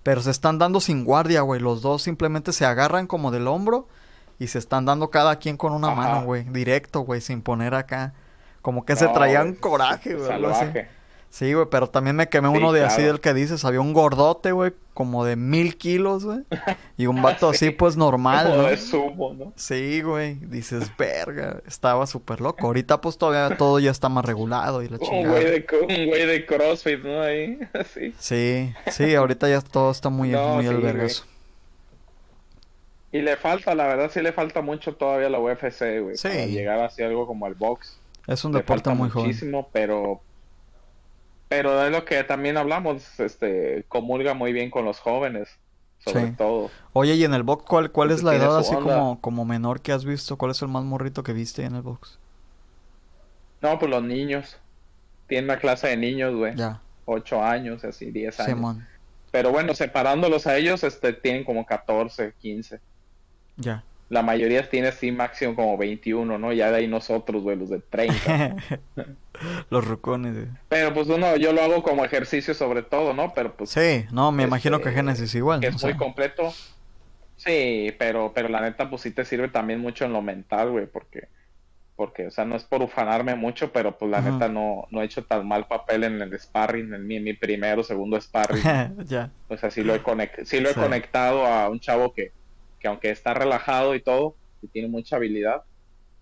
Pero se están dando sin guardia, güey, los dos simplemente se agarran como del hombro y se están dando cada quien con una Ajá. mano, güey, directo, güey, sin poner acá. Como que se traían coraje, güey. Salvaje. Sí, güey, pero también me quemé Sí, uno de así del que dices, había un gordote, güey, como de mil kilos, güey. Y un vato Sí. así, pues normal, Como ¿no? de sumo, ¿no? Sí, güey, dices, verga, estaba súper loco. Ahorita pues todavía todo ya está más regulado y la Un chingada. güey de, un güey de CrossFit, ¿no? Ahí, sí. Sí, sí, ahorita ya todo está muy, No, muy sí, al güey. vergazo. Y le falta, la verdad, sí le falta mucho todavía a la UFC, güey. Sí. Para llegar así algo como al box. Es un Le deporte falta muy joven. muchísimo, pero... Pero es lo que también hablamos, este, comulga muy bien con los jóvenes, sobre Sí. todo. Oye, y en el box, ¿cuál, cuál es Entonces la tiene edad así onda. como, como menor que has visto? ¿Cuál es el más morrito que viste en el box? No, pues los niños. Tienen una clase de niños, güey. Ya. 8 años, así, 10 años. Simón. Pero bueno, separándolos a ellos, este, tienen como 14, 15. Ya. La mayoría tiene así máximo como 21, ¿no? Ya de ahí nosotros, güey, los de 30. Los rucones. güey. Pero pues uno, yo lo hago como ejercicio sobre todo, ¿no? Pero pues Sí, no, me imagino que Este, Génesis igual. que es sea, muy completo. Sí, pero, pero la neta, pues sí te sirve también mucho en lo mental, güey, porque, porque, o sea, no es por ufanarme mucho, pero pues la Ajá. neta no, no he hecho tan mal papel en el sparring, en mi, en mi primero, segundo sparring. ya. O sea, sí lo he, conec- sí lo he Sí. conectado a un chavo que, que aunque está relajado y todo, y tiene mucha habilidad,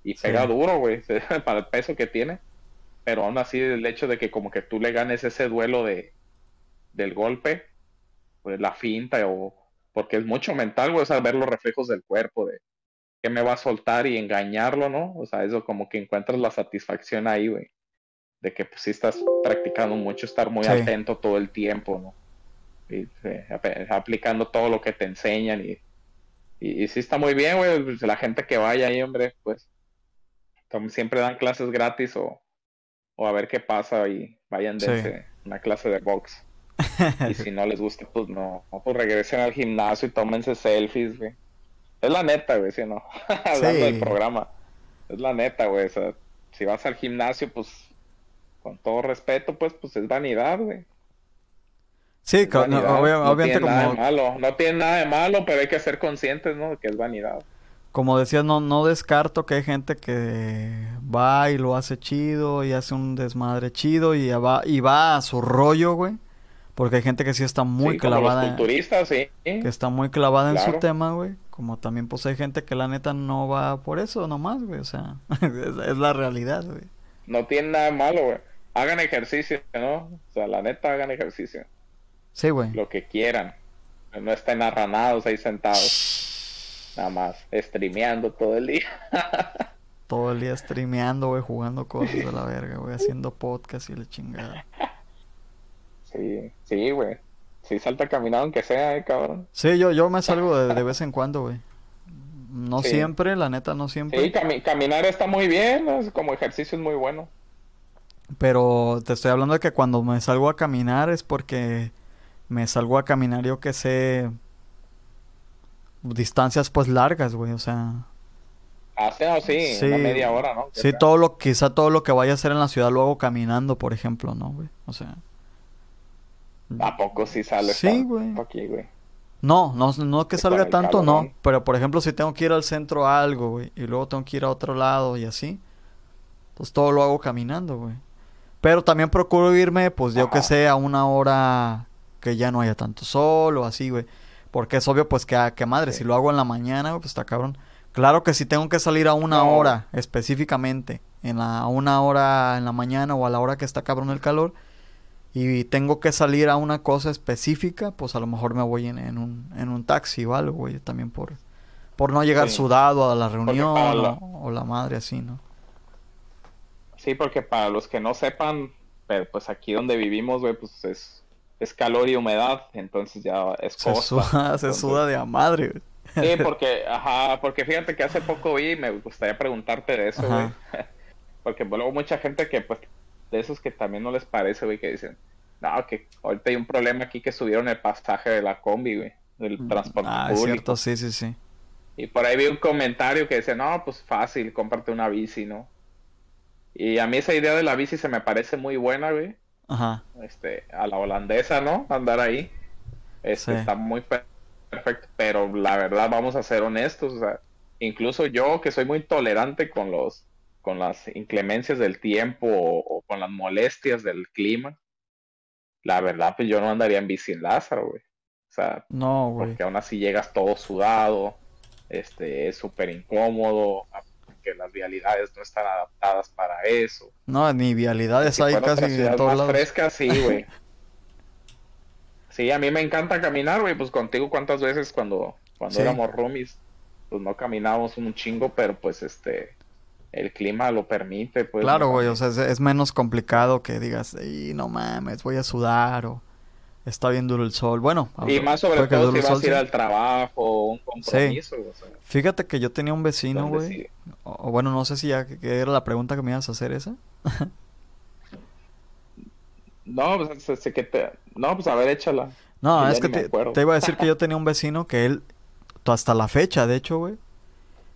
y Sí. pega duro, güey, para el peso que tiene. Pero aún así, el hecho de que como que tú le ganes ese duelo de del golpe, pues la finta, o porque es mucho mental, güey, o sea, ver los reflejos del cuerpo, de que me va a soltar y engañarlo, ¿no? O sea, eso como que encuentras la satisfacción ahí, güey. De que pues sí estás practicando mucho, estar muy Sí. atento todo el tiempo, ¿no? y eh, ap- aplicando todo lo que te enseñan y, y, y sí está muy bien, güey, pues, la gente que vaya ahí, hombre, pues siempre dan clases gratis o, o a ver qué pasa y vayan Sí. dense una clase de box. Y si no les gusta, pues no, pues regresen al gimnasio y tómense selfies, güey. Es la neta, güey, si no, hablando del programa, es la neta, güey, o sea, si vas al gimnasio, pues con todo respeto, pues, pues es vanidad, güey. Sí, no, obvia- no obviamente tiene nada de como, malo, no tiene nada de malo, pero hay que ser conscientes, ¿no? De que es vanidad. como decías, no, no descarto que hay gente que va y lo hace chido y hace un desmadre chido y va, y va a su rollo, güey. Porque hay gente que sí está muy Sí, como los clavada, culturistas, sí. que está muy clavada en su Claro. tema, güey. Como también pues hay gente que la neta no va por eso nomás, güey. O sea, es, es la realidad, güey. No tiene nada de malo, güey. Hagan ejercicio, ¿no? O sea, la neta, hagan ejercicio. Sí, güey. Lo que quieran. No estén arranados ahí sentados. Nada más, streameando todo el día. Todo el día streameando, güey, jugando cosas de la verga, güey, haciendo podcast y la chingada. Sí, sí, güey. Sí, salta a caminar aunque sea, eh, cabrón. Sí, yo, yo me salgo de, de vez en cuando, güey. No Sí. siempre, la neta, no siempre. Sí, cami- caminar está muy bien. Es como ejercicio es muy bueno. Pero te estoy hablando de que cuando me salgo a caminar es porque me salgo a caminar, yo que sé, distancias pues largas, güey, o sea, Hace, no, sí, Sí. una media hora, ¿no? sí, todo lo, quizá todo lo que vaya a hacer en la ciudad lo hago caminando, por ejemplo, ¿no, güey? O sea, ¿A poco sí sale Sí, güey. aquí, güey? no, no, no que salga tanto, no, pero por ejemplo, si tengo que ir al centro a algo, güey, y luego tengo que ir a otro lado y así, pues todo lo hago caminando, güey. Pero también procuro irme, pues yo que sé, a una hora que ya no haya tanto sol o así, güey. Porque es obvio, pues que, a- que madre, Sí. si lo hago en la mañana, güey, pues está cabrón. Claro que si tengo que salir a una No. hora específicamente, en la, a una hora en la mañana o a la hora que está cabrón el calor, y tengo que salir a una cosa específica, pues a lo mejor me voy en, en un, en un taxi o algo, güey, también por, por no llegar Sí. sudado a la reunión la- o, o la madre así, ¿no? Sí, porque para los que no sepan, pero pues aquí donde vivimos, güey, pues es, es calor y humedad, entonces ya es Se costa. suda, se suda de a madre, güey. Sí, porque, ajá, porque fíjate que hace poco vi, me gustaría preguntarte de eso, güey. Porque luego mucha gente que, pues, de esos que también no les parece, güey, que dicen, no, que ahorita hay un problema aquí que subieron el pasaje de la combi, güey, del transporte Ah, público. cierto, sí, sí, sí. Y por ahí vi un comentario que decía, no, pues fácil, cómprate una bici, ¿no? Y a mí esa idea de la bici se me parece muy buena, güey. Ajá. Este, a la holandesa, ¿no? Andar ahí. Este, Sí. está muy per- perfecto. Pero la verdad, vamos a ser honestos, o sea, incluso yo que soy muy tolerante con los, con las inclemencias del tiempo o, o con las molestias del clima, la verdad, pues yo no andaría en bici en Lázaro, güey. O sea, No, güey. porque aún así llegas todo sudado, este, es súper incómodo, que las vialidades no están adaptadas para eso. No, ni vialidades hay casi en todos más lados. fresca, sí, güey. Sí, a mí me encanta caminar, güey, pues contigo cuántas veces cuando, cuando Sí. éramos roomies, pues no caminábamos un chingo, pero pues este, el clima lo permite, pues. Claro, ¿no? güey, o sea, es, es menos complicado que digas, y no mames, voy a sudar o está bien duro el sol. Bueno, Y más sobre todo si vas sol, a ir sí. al trabajo o un compromiso, o sea, Fíjate que yo tenía un vecino, güey. sí. O, o bueno, no sé si ya que, que era la pregunta que me ibas a hacer esa. no, pues, que te... no, pues a ver, échala. No, es que te, te, iba a decir que yo tenía un vecino que él, hasta la fecha, de hecho, güey,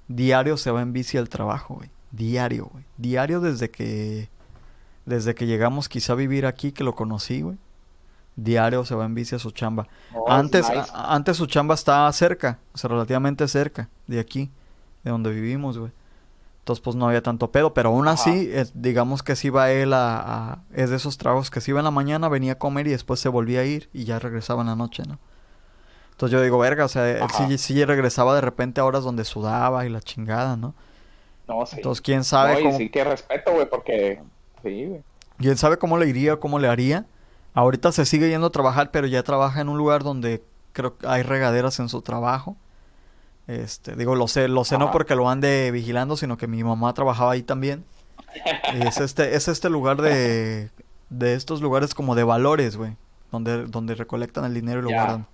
diario se va en bici al trabajo, güey. Diario, güey. Diario desde que, desde que llegamos quizá a vivir aquí, que lo conocí, güey. Diario se va en bici a su chamba. Oh, antes, antes su chamba estaba cerca, o sea, relativamente cerca de aquí, de donde vivimos, güey. Entonces, pues no había tanto pedo, pero aún así, digamos que si iba él a, Es de esos tragos que si iba en la mañana, venía a comer y después se volvía a ir y ya regresaba en la noche, ¿no? Entonces yo digo, verga, o sea, él sí, sí, regresaba de repente a horas donde sudaba y la chingada, ¿no? No, sí. Entonces, quién sabe cómo... sí que respeto, güey, porque... Sí, güey. ¿Quién sabe cómo le iría, cómo le haría? Ahorita se sigue yendo a trabajar, pero ya trabaja en un lugar donde creo que hay regaderas en su trabajo. Este, digo, lo sé, lo sé no porque lo ande vigilando, sino que mi mamá trabajaba ahí también. es este, es este lugar de, de estos lugares como de valores, güey, donde, donde recolectan el dinero y lo guardan.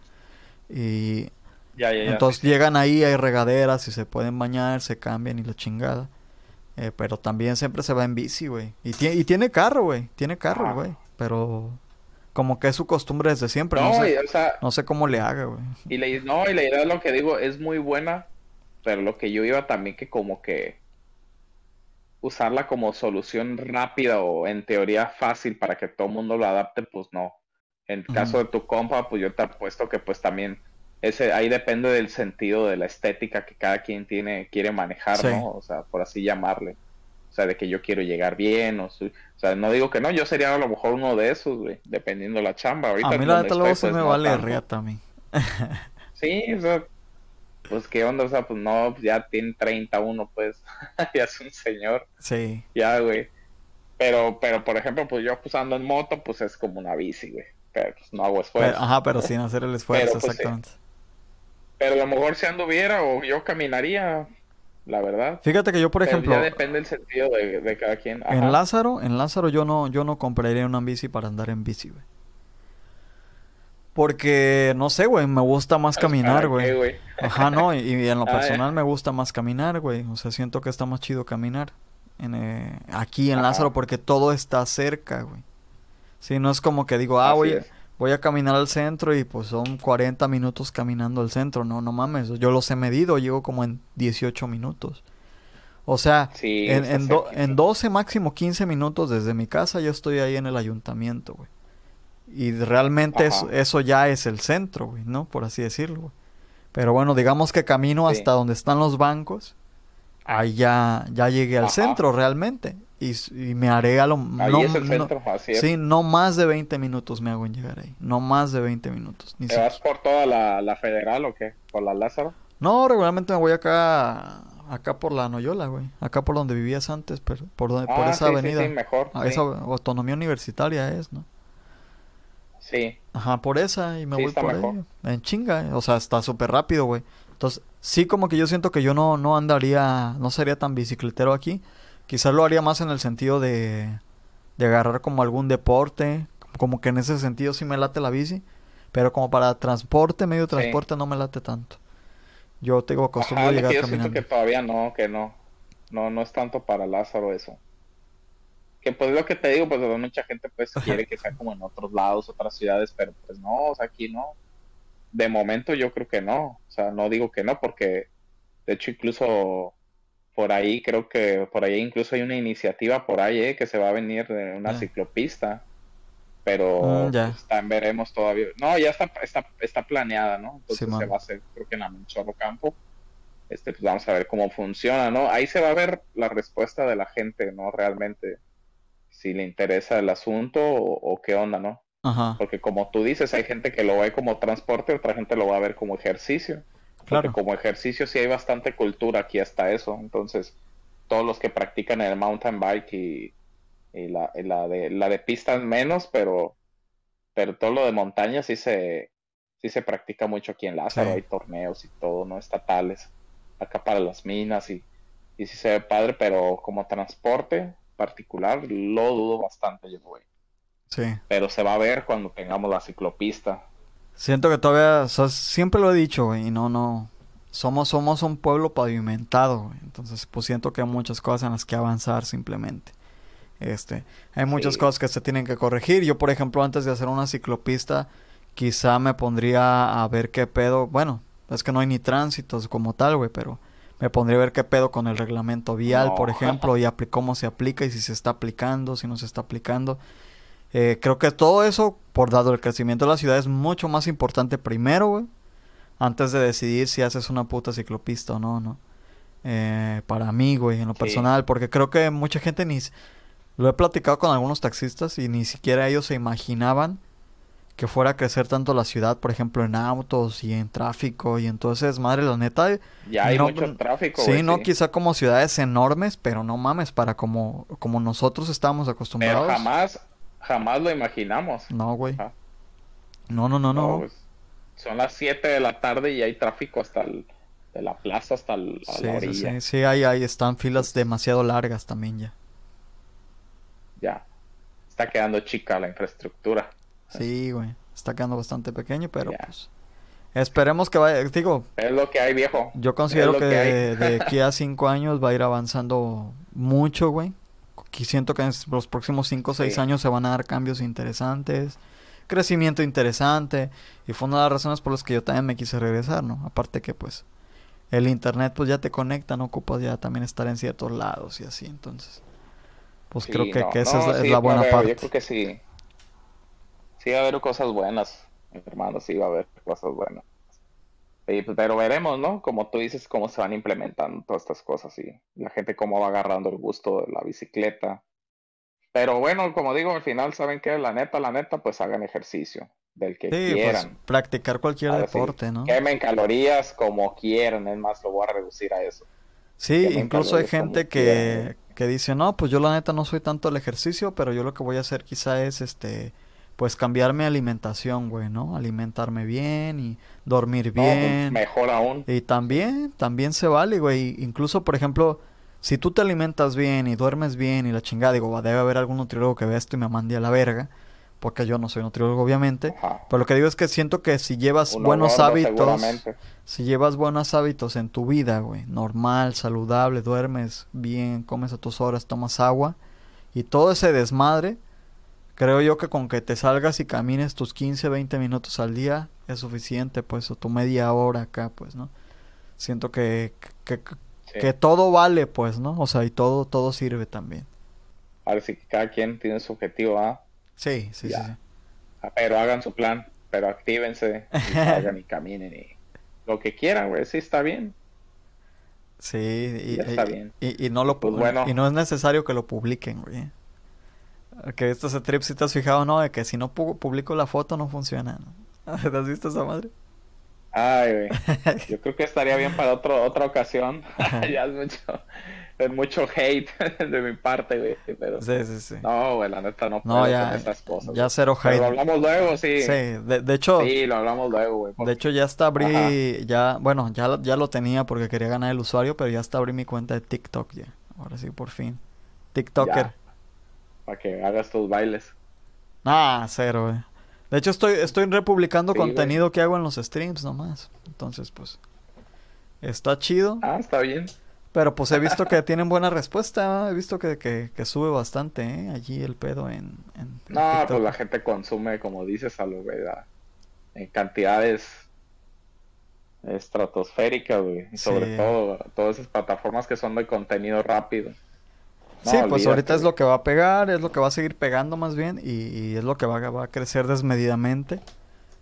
Y entonces llegan ahí, hay regaderas y se pueden bañar, se cambian y la chingada. Eh, pero también siempre se va en bici, güey. Y, y tiene carro, güey. Tiene carro, güey. Pero como que es su costumbre desde siempre. No, sé, no sé cómo le haga, güey. Y le, no, y la idea de lo que digo es muy buena, pero lo que yo iba también que como que usarla como solución rápida o en teoría fácil para que todo el mundo lo adapte, pues no. En el caso de tu compa, pues yo te apuesto que pues también ese ahí depende del sentido de la estética que cada quien tiene quiere manejar, ¿no? O sea, por así llamarle. O sea, de que yo quiero llegar bien, o, o sea, no digo que no, yo sería a lo mejor uno de esos, güey, dependiendo la chamba. Ahorita a mí la neta luego se me vale riata a mí. sí, o sea, pues qué onda, o sea, pues no, pues ya tiene 31, pues, ya es un señor. Sí. Ya, güey. Pero, pero, por ejemplo, pues yo pues ando en moto, pues es como una bici, güey. Pero pues no hago esfuerzo. ajá, pero sin hacer el esfuerzo, pues, exactamente. Pero a lo mejor si anduviera o yo caminaría, la verdad. Fíjate que yo, por ejemplo. Ya depende del sentido de, cada quien. En Lázaro, en Lázaro yo no, yo no compraría una bici para andar en bici, güey. Porque, no sé, güey, me gusta más caminar, güey. Ajá, no, y, en lo ah, personal me gusta más caminar, güey. O sea, siento que está más chido caminar. En, eh, aquí en Lázaro porque todo está cerca, güey. Sí, no es como que digo, ah, güey, voy a caminar al centro y pues son 40 minutos caminando al centro. No, no mames, yo los he medido, llego como en 18 minutos. O sea, en, en, en, 12 máximo 15 minutos desde mi casa yo estoy ahí en el ayuntamiento, güey. Y realmente eso, ya es el centro, güey, ¿no? Por así decirlo, güey. Pero bueno, digamos que camino hasta donde están los bancos. Ahí ya, ya llegué al centro realmente y, me haré a lo ahí no, es el centro, así es. Sí, no más de 20 minutos me hago en llegar ahí. No más de 20 minutos. ¿Te vas por toda la, federal o qué? ¿Por la Lázaro? No, regularmente me voy acá acá por la Noyola, güey. Acá por donde vivías antes, pero por, donde, por ah, esa avenida. Sí, mejor. Ah, esa autonomía universitaria es, ¿no? Sí. Ajá, por esa y me voy por ahí. En chinga, o sea, está súper rápido, güey. Entonces, sí como que yo siento que yo no, no andaría, no sería tan bicicletero aquí. Quizás lo haría más en el sentido de, de agarrar como algún deporte, como que en ese sentido sí me late la bici, pero como para transporte, medio de transporte no me late tanto. Yo tengo costumbre de llegar yo caminando. Siento que todavía no, que no. No, no es tanto para Lázaro eso. Que pues lo que te digo, pues mucha gente pues quiere que sea como en otros lados, otras ciudades, pero pues no, o sea, aquí no. De momento yo creo que no. O sea, no digo que no, porque de hecho incluso por ahí creo que por ahí incluso hay una iniciativa por ahí eh, que se va a venir de una ah. ciclopista pero mm. Pues, veremos todavía no ya está está, está planeada no entonces se va a hacer creo que en Amenchorro Campo este pues vamos a ver cómo funciona no ahí se va a ver la respuesta de la gente no realmente si le interesa el asunto o, qué onda no Ajá. porque como tú dices hay gente que lo ve como transporte otra gente lo va a ver como ejercicio Claro. como ejercicio sí hay bastante cultura aquí hasta eso. Entonces, todos los que practican el mountain bike y, la, la, de, la de pistas menos, pero, pero todo lo de montaña sí se, sí se practica mucho aquí en Lázaro. Hay torneos y todo, ¿no? Estatales. Acá para las minas y, y sí se ve padre, pero como transporte particular lo dudo bastante yo, güey. Sí. Pero se va a ver cuando tengamos la ciclopista. Siento que todavía, siempre lo he dicho, güey, y no, no. Somos, somos un pueblo pavimentado, güey. Entonces, pues siento que hay muchas cosas en las que avanzar simplemente. Este, hay muchas cosas que se tienen que corregir. Yo, por ejemplo, antes de hacer una ciclopista, quizá me pondría a ver qué pedo. Bueno, es que no hay ni tránsitos como tal, güey, pero me pondría a ver qué pedo con el reglamento vial, por ejemplo, y cómo se aplica y si se está aplicando, si no se está aplicando. Eh, creo que todo eso, por dado el crecimiento de la ciudad, es mucho más importante primero, güey, antes de decidir si haces una puta ciclopista o no, ¿no? Eh, para mí, güey, en lo personal, porque creo que mucha gente ni... Lo he platicado con algunos taxistas y ni siquiera ellos se imaginaban que fuera a crecer tanto la ciudad, por ejemplo, en autos y en tráfico y entonces, madre, la neta. Ya hay mucho tráfico. Sí, no, quizá como ciudades enormes, pero no mames, para como, como nosotros estamos acostumbrados. Pero jamás, jamás lo imaginamos. No, güey. No, no, no, no. Pues, son las 7 de la tarde y hay tráfico hasta el, de la plaza hasta el, la orilla. Sí, sí, sí, ahí, ahí están filas demasiado largas también ya. Ya. Está quedando chica la infraestructura. Sí, güey. Está quedando bastante pequeño, pero pues. Esperemos que vaya. Digo. Es lo que hay, viejo. Yo considero que, de, aquí a cinco años va a ir avanzando mucho, güey. Siento que en los próximos cinco o seis años se van a dar cambios interesantes. Crecimiento interesante. Y fue una de las razones por las que yo también me quise regresar, ¿no? Aparte que, pues. El internet, pues ya te conecta, no ocupas ya también estar en ciertos lados y así. Entonces. Pues creo que, esa es, la buena parte. Yo creo que sí sí va a haber cosas buenas, hermano, sí va a haber cosas buenas. Pues, pero veremos, ¿no? Como tú dices, cómo se van implementando todas estas cosas y la gente cómo va agarrando el gusto de la bicicleta. Pero bueno, como digo, al final, ¿saben qué? La neta, la neta, pues hagan ejercicio del que sí, pues, quieran. practicar cualquier deporte, ¿no? Quemen calorías como quieran, es más, lo voy a reducir a eso. Sí, incluso hay gente que, que dice, no, pues yo la neta no soy tanto el ejercicio, pero yo lo que voy a hacer quizá es, este, pues cambiar mi alimentación, güey, ¿no? Alimentarme bien y dormir bien. mejor aún. Y también, también se vale, güey. Incluso, por ejemplo, si tú te alimentas bien y duermes bien y la chingada, digo, debe haber algún nutriólogo que vea esto y me mande a la verga. Porque yo no soy nutriólogo, obviamente. Pero lo que digo es que siento que si llevas buenos hábitos, si llevas buenos hábitos en tu vida, güey, normal, saludable, duermes bien, comes a tus horas, tomas agua y todo ese desmadre, creo yo que con que te salgas y camines tus 15, 20 minutos al día es suficiente, pues, o tu media hora acá, pues, ¿no? Siento que, que, todo vale, pues, ¿no? O sea, y todo, todo sirve también. Ahora sí que cada quien tiene su objetivo, ¿ah? Sí, sí, sí, ah, Pero hagan su plan, pero actívense, y salgan y caminen y lo que quieran, güey, sí está bien. Sí, y, está bien. Y, no lo pues y no es necesario que lo publiquen, güey. Que esto se trip, si te has fijado, ¿no? De que si no publico la foto no funciona. ¿Te has visto esa madre? Ay, güey. Yo creo que estaría bien para otro, otra ocasión. ya es mucho, es mucho hate de mi parte, güey. Pero... Sí, sí, sí. No, güey, la neta no puedo no, ya, estas cosas. Ya cero hate. Pero lo hablamos luego, sí. Sí, de, de hecho. Sí, lo hablamos luego, güey. De hecho, ya está abrí, ya, bueno, ya, ya lo tenía porque quería ganar el usuario, pero ya está abrí mi cuenta de TikTok ya. Ahora sí, por fin. TikToker para que hagas tus bailes. Ah, cero, güey. De hecho, estoy, estoy republicando contenido que hago en los streams nomás. Entonces, pues. Está chido. Ah, está bien. Pero pues he visto que tienen buena respuesta. He visto que, que, sube bastante, ¿eh? Allí el pedo en. no, pues la gente consume, como dices, a lo ¿verdad? En cantidades estratosféricas, güey. Y sobre todo, todas esas plataformas que son de contenido rápido sí, pues ahorita es lo que va a pegar, es lo que va a seguir pegando más bien y, es lo que va, a crecer desmedidamente.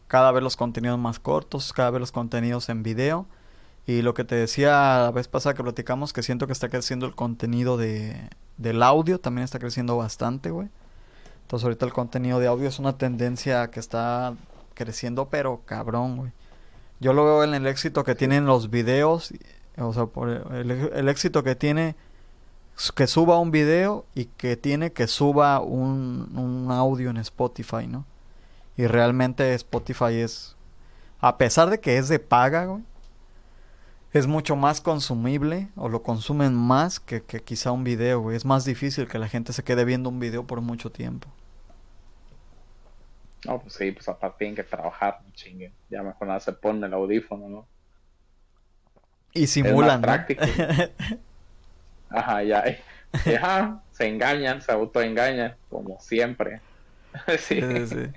Cada vez los contenidos más cortos, cada vez los contenidos en video. Y lo que te decía la vez pasada que platicamos, que siento que está creciendo el contenido de, del audio, también está creciendo bastante, güey. Entonces ahorita el contenido de audio es una tendencia que está creciendo, pero cabrón, güey. Yo lo veo en el éxito que tienen los videos, o sea, por el éxito que tiene que suba un video y que tiene que suba un, un audio en Spotify, ¿no? Y realmente Spotify es, a pesar de que es de paga, güey, es mucho más consumible o lo consumen más que, que quizá un video, güey. Es más difícil que la gente se quede viendo un video por mucho tiempo. No, pues sí, pues aparte tienen que trabajar, chingue. Ya mejor nada se pone el audífono, ¿no? Y simulan, Ajá, ya. Ajá, se engañan, se autoengañan, como siempre. sí. sí, sí.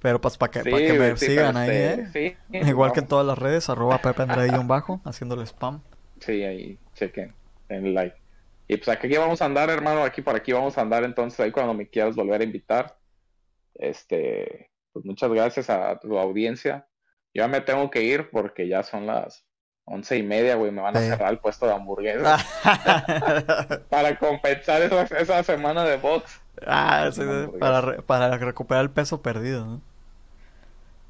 Pero pues para que, que me sigan ahí, ¿eh? Igual que en todas las redes, arroba Pepe bajo, haciéndole spam. Sí, ahí chequen, en like. Y pues aquí vamos a andar, hermano, aquí por aquí vamos a andar, entonces ahí cuando me quieras volver a invitar. Este, pues muchas gracias a tu audiencia. Yo ya me tengo que ir porque ya son las once y media, güey, me van a cerrar el puesto de hamburguesas. para compensar esa, esa semana de box. Ah, sí, para, para recuperar el peso perdido, ¿no?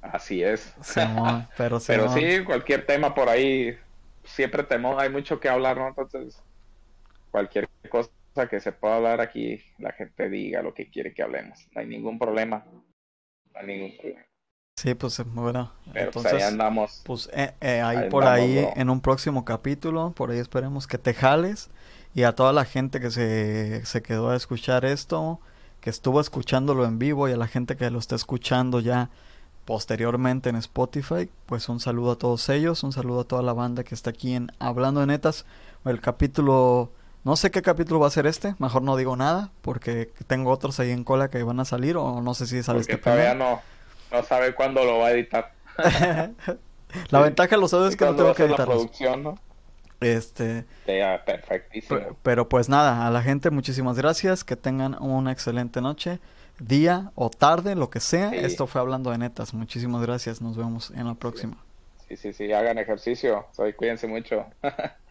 Así es. pero, pero sí, cualquier tema por ahí, siempre temor, hay mucho que hablar, ¿no? Entonces, cualquier cosa que se pueda hablar aquí, la gente diga lo que quiere que hablemos. No hay ningún problema. No hay ningún problema. Sí, pues bueno. Pero pues, entonces, ahí andamos. Pues eh, eh, ahí, por ahí en un próximo capítulo, por ahí esperemos que te jales. Y a toda la gente que se, se quedó a escuchar esto, que estuvo escuchándolo en vivo y a la gente que lo está escuchando ya posteriormente en Spotify, pues un saludo a todos ellos, un saludo a toda la banda que está aquí en Hablando de Netas. El capítulo, no sé qué capítulo va a ser este, mejor no digo nada, porque tengo otros ahí en cola que van a salir, o no sé si sabes que todavía no, no sabe cuándo lo va a editar. la ventaja de los audios es que no tengo que editar. ¿no? Este. perfectísimo. pero pues nada, a la gente muchísimas gracias, que tengan una excelente noche día o tarde, lo que sea. Esto fue Hablando de Netas. Muchísimas gracias. Nos vemos en la próxima. Sí, sí, sí. Hagan ejercicio. Soy, cuídense mucho.